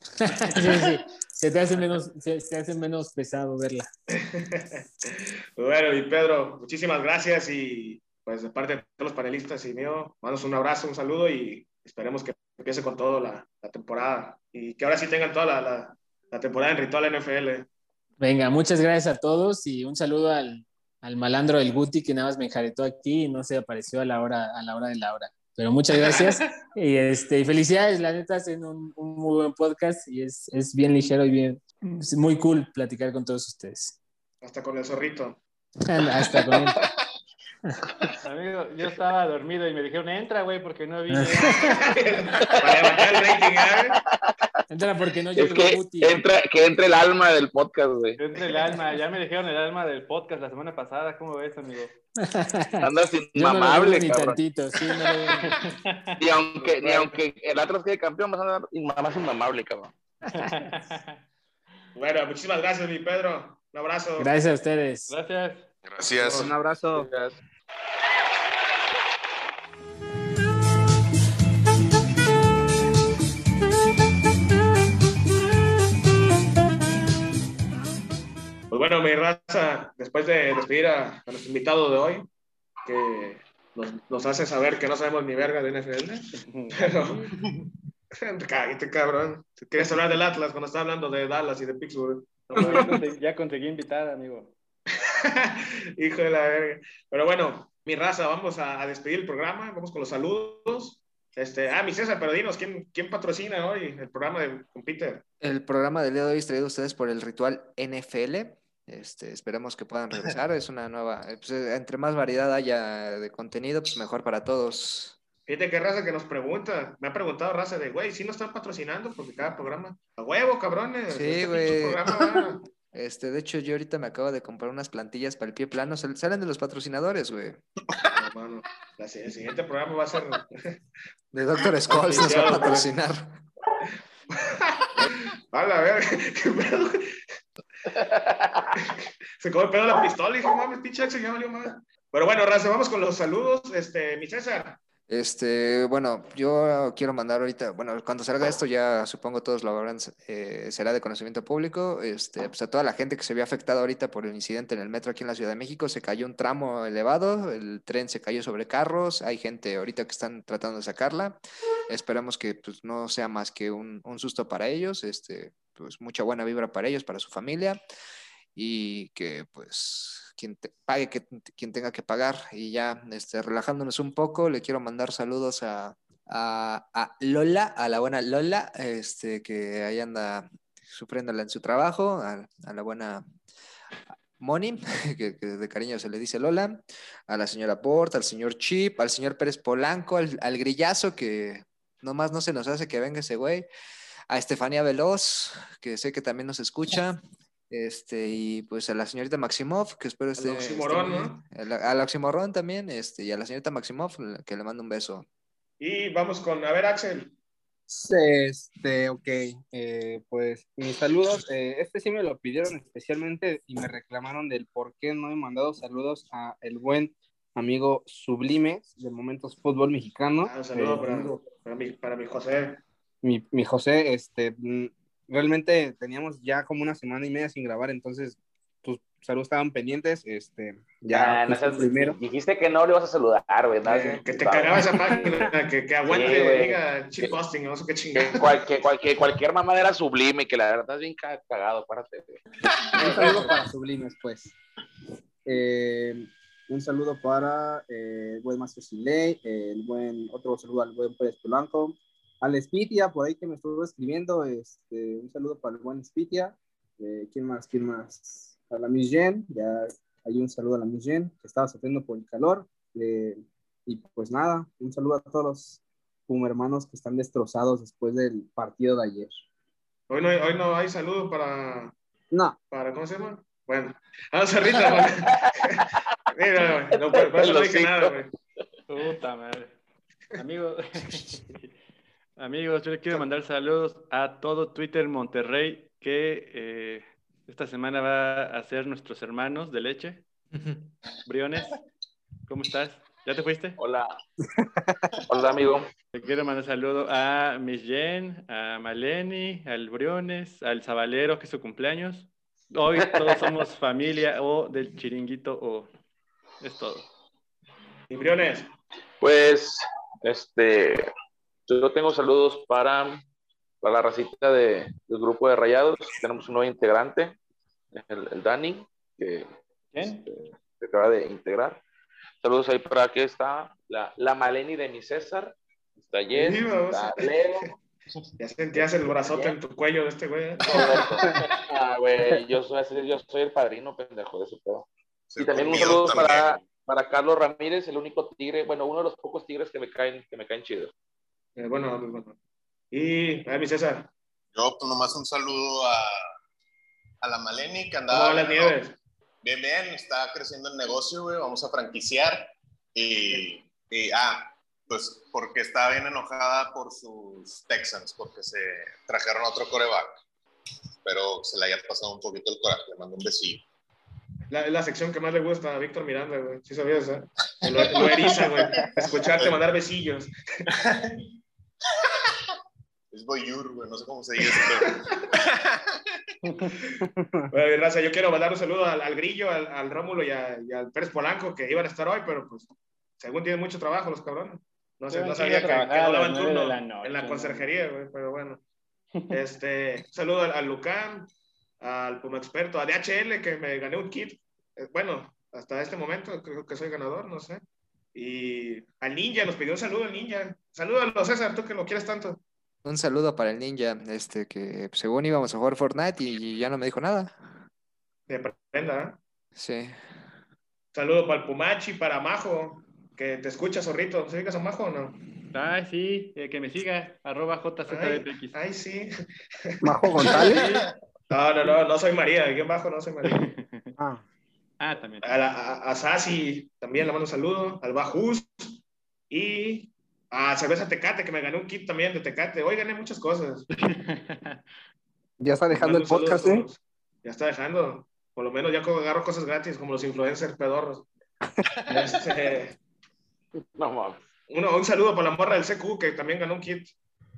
Sí, sí. Se te hace menos, se, se hace menos pesado verla.
bueno, y Pedro, muchísimas gracias y pues de parte de todos los panelistas y mío, manos un abrazo, un saludo y esperemos que empiece con todo la, la temporada y que ahora sí tengan toda la, la, la temporada en Ritual NFL.
Venga, muchas gracias a todos y un saludo al, al malandro del Guti que nada más me enjaretó aquí y no se apareció a la hora, a la hora de la hora. Pero muchas gracias y, este, felicidades, la neta, hacen un, un muy buen podcast y es, es bien ligero y bien, es muy cool platicar con todos ustedes.
Hasta con el zorrito.
Hasta con él.
Amigo, yo estaba dormido y me dijeron, entra, güey, porque no vi.
Para levantar el rating, ¿eh?
Entra porque no
Es
llegó
que
Guti.
entre, que entre el alma del podcast, güey.
Entre el alma, ya me dijeron el alma del podcast la semana pasada. ¿Cómo ves, amigo?
Andas
no
inmamable,
ni
cabrón.
tantito, sí, no.
Ni aunque, ni aunque el Atlas quede campeón, vas a andar más inmamable, cabrón.
Bueno, muchísimas gracias, mi Pedro. Un abrazo.
Gracias a ustedes.
Gracias.
Gracias.
Un abrazo.
Pues bueno, mi raza, después de despedir a, a nuestro invitado de hoy, que nos, nos hace saber que no sabemos ni verga de NFL, pero cállate, cabrón. Querías hablar del Atlas cuando estaba hablando de Dallas y de Pittsburgh. No,
Ya conseguí- Ya conseguí invitada, amigo.
Hijo de la verga. Pero bueno, mi raza, vamos a, a despedir el programa, vamos con los saludos. Este, ah, mi César, pero dinos, ¿quién, quién patrocina hoy el programa de con Peter?
El programa del día de hoy es traído a ustedes por el ritual NFL. Este, esperemos que puedan regresar. Es una nueva, eh, pues, eh, entre más variedad haya de contenido, pues mejor para todos.
Fíjate qué raza que nos pregunta. Me ha preguntado raza de, güey, ¿sí nos están patrocinando? Porque cada programa. A huevo, cabrones.
Sí,
este
güey.
programa va.
Este, de hecho, yo ahorita me acabo de comprar unas plantillas para el pie plano. sal- Salen de los patrocinadores, güey.
El siguiente programa va a ser.
De Doctor Scholes nos va a patrocinar.
A verga, qué pedo. Se come el pedo la pistola, hijo, mames, pinche Axel, ya valió más. Pero bueno, raza, vamos con los saludos. Este, mi César.
Este, bueno, yo quiero mandar ahorita, bueno, cuando salga esto ya supongo todos lo habrán, eh, será de conocimiento público, este, pues a toda la gente que se vio afectada ahorita por el incidente en el metro aquí en la Ciudad de México, se cayó un tramo elevado, el tren se cayó sobre carros, hay gente ahorita que están tratando de sacarla, esperamos que pues no sea más que un, un susto para ellos, este, pues mucha buena vibra para ellos, para su familia y que pues quien pague, que, quien tenga que pagar. Y ya este, relajándonos un poco, le quiero mandar saludos a, a, Lola, a la buena Lola, este, que ahí anda sufriéndola en su trabajo, a, la buena Moni, que, de cariño se le dice Lola, a la señora Port, al señor Chip, al señor Pérez Polanco, al, al grillazo que nomás no se nos hace que venga ese güey, a Estefanía Veloz, que sé que también nos escucha, este, y pues a la señorita Maximov, que espero esté. esté
oxímoron,
muy
¿no?
bien. A la- Al oximorón también, este, y a la señorita Maximov, que le mando un beso.
Y vamos con, a ver, Axel.
Este, ok, eh, pues mis saludos. eh, este sí me lo pidieron especialmente y me reclamaron del por qué no he mandado saludos a el buen amigo Sublime de Momentos Fútbol Mexicano.
Ah, un saludo
Eh,
para, para, mi, para mi José.
mi, mi José, este, mm, realmente teníamos ya como una semana y media sin grabar, entonces tus saludos estaban pendientes, este, ya
Ya, no seas-
primero.
Dijiste que no le ibas a saludar, güey. nada,
Eh, que te cagaba esa página, que, que aguante,
Sí, güey.
diga chip posting, no sé qué
Que
chingada.
cualquier, cualquier, cualquier mamada era sublime, que la verdad es bien ca- cagado, güey.
Un saludo para Sublimes, pues. Eh, un saludo para eh, el buen Master Siley, el buen, otro saludo al buen Pérez Polanco, al Spitia, por ahí que me estuvo escribiendo, este, un saludo para el buen Spitia. Eh, ¿Quién más? ¿Quién más? A la Miss Jen, ya hay un saludo a la Miss Jen, que estaba sufriendo por el calor. eh, y pues nada, un saludo a todos los hermanos que están destrozados después del partido de ayer.
Hoy no, hay- hoy no hay saludo para,
No,
para, ¿cómo se llama? Bueno, ah, Cerrita, güey. Mira, güey, no, por eso no dije nada, güey.
Puta madre. Amigo, amigos, yo les quiero mandar saludos a todo Twitter Monterrey que eh, esta semana va a ser nuestros hermanos de leche. Briones, ¿cómo estás? ¿Ya te fuiste?
Hola. Hola, amigo.
Te quiero mandar saludo a Miss Jen, a Maleni, al Briones, al Zabalero, que es su cumpleaños. Hoy todos somos familia o del chiringuito o es todo.
Y Briones,
Pues, este, yo tengo saludos para, para la racita de, del grupo de Rayados. Tenemos un nuevo integrante, el, el Dani, que
¿Quién?
este, se acaba de integrar. Saludos ahí para que está la, la Maleni de mi César. Está Jen,
Sí,
está Leo.
ya sentías el brazote en tu cuello de este güey.
Ah, güey, yo soy, yo soy el padrino, pendejo, de ese pedo.
Se
Y también un saludo
también.
para, para Carlos Ramírez, el único tigre, bueno, uno de los pocos tigres que me caen, que me caen chido.
Eh, bueno, pues, bueno. Y, a mi César,
Yo, pues nomás un saludo a, a la Maleni que
¿cómo
andaba.
las nieves?
Bien, bien, está creciendo el negocio, güey. Vamos a franquiciar. Y, y, ah, pues porque está bien enojada por sus Texans, porque se trajeron otro coreback. Pero se le haya pasado un poquito el coraje. Le mando un besillo.
La, la sección que más le gusta a Víctor Miranda, güey. ¿Sí sabías, eh? Lo, lo eriza, güey. Escucharte mandar besillos.
Es güey. No sé cómo se dice. pero-
Bueno, raza, yo quiero mandar un saludo al, al Grillo, al, al Rómulo y, a- y al Pérez Polanco que iban a estar hoy, pero pues según tienen mucho trabajo los cabrones. No, sé, no sabía
a
que, que
nueve
turno
la noche,
en la conserjería, güey, pero bueno. Este, un saludo al, al Lucán, al Puma Experto, a DHL que me gané un kit. Eh, Bueno, hasta este momento creo que soy ganador, no sé. Y al Ninja, nos pidió un saludo el Ninja. Salúdalo, César, tú que lo quieres tanto.
Un saludo para el ninja, este que según íbamos a jugar Fortnite y ya no me dijo nada.
De prenda, ¿eh?
Sí.
Saludo para el Pumachi, para Majo, que te escucha, zorrito. ¿Se ubicas a Majo o no?
Ay, sí, eh, que me siga, arroba
Ay,
JZBPX.
ay, sí.
Majo González.
No, no, no, no soy María. Aquí abajo no soy María.
Ah,
Ah, también.
A, la- a, a Sasi también le mando un saludo. Al Bajus. Y a Cerveza Tecate, que me gané un kit también de Tecate. Hoy gané muchas cosas.
ya está dejando el podcast, ¿eh?
Ya está dejando. Por lo menos ya agarro cosas gratis, como los influencers pedorros. Este,
No mames.
uno, un saludo para la morra del CQ, que también ganó un kit.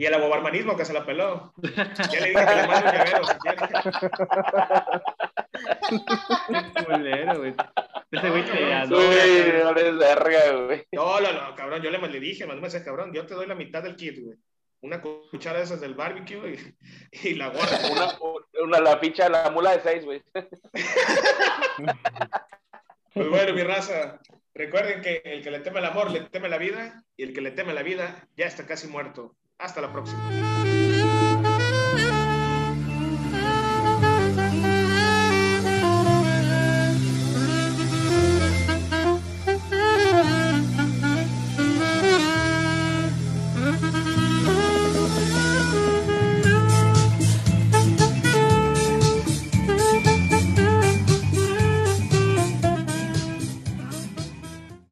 Y el aguabarmanismo, que se la peló. Ya le dije que le mando un llavero, si quiere.
Qué culero, güey. Ese güey te
No,
adora.
Uy, no eres verga, güey.
No, no, no, cabrón, yo le, le dije, mandó mensaje, cabrón, yo te doy la mitad del kit, güey. Una cuchara de esas del barbecue y, y la gorra.
Una, una, la ficha de la mula de seis, güey.
Pues bueno, mi raza, recuerden que el que le teme el amor, le teme la vida, y el que le teme la vida ya está casi muerto. Hasta la próxima.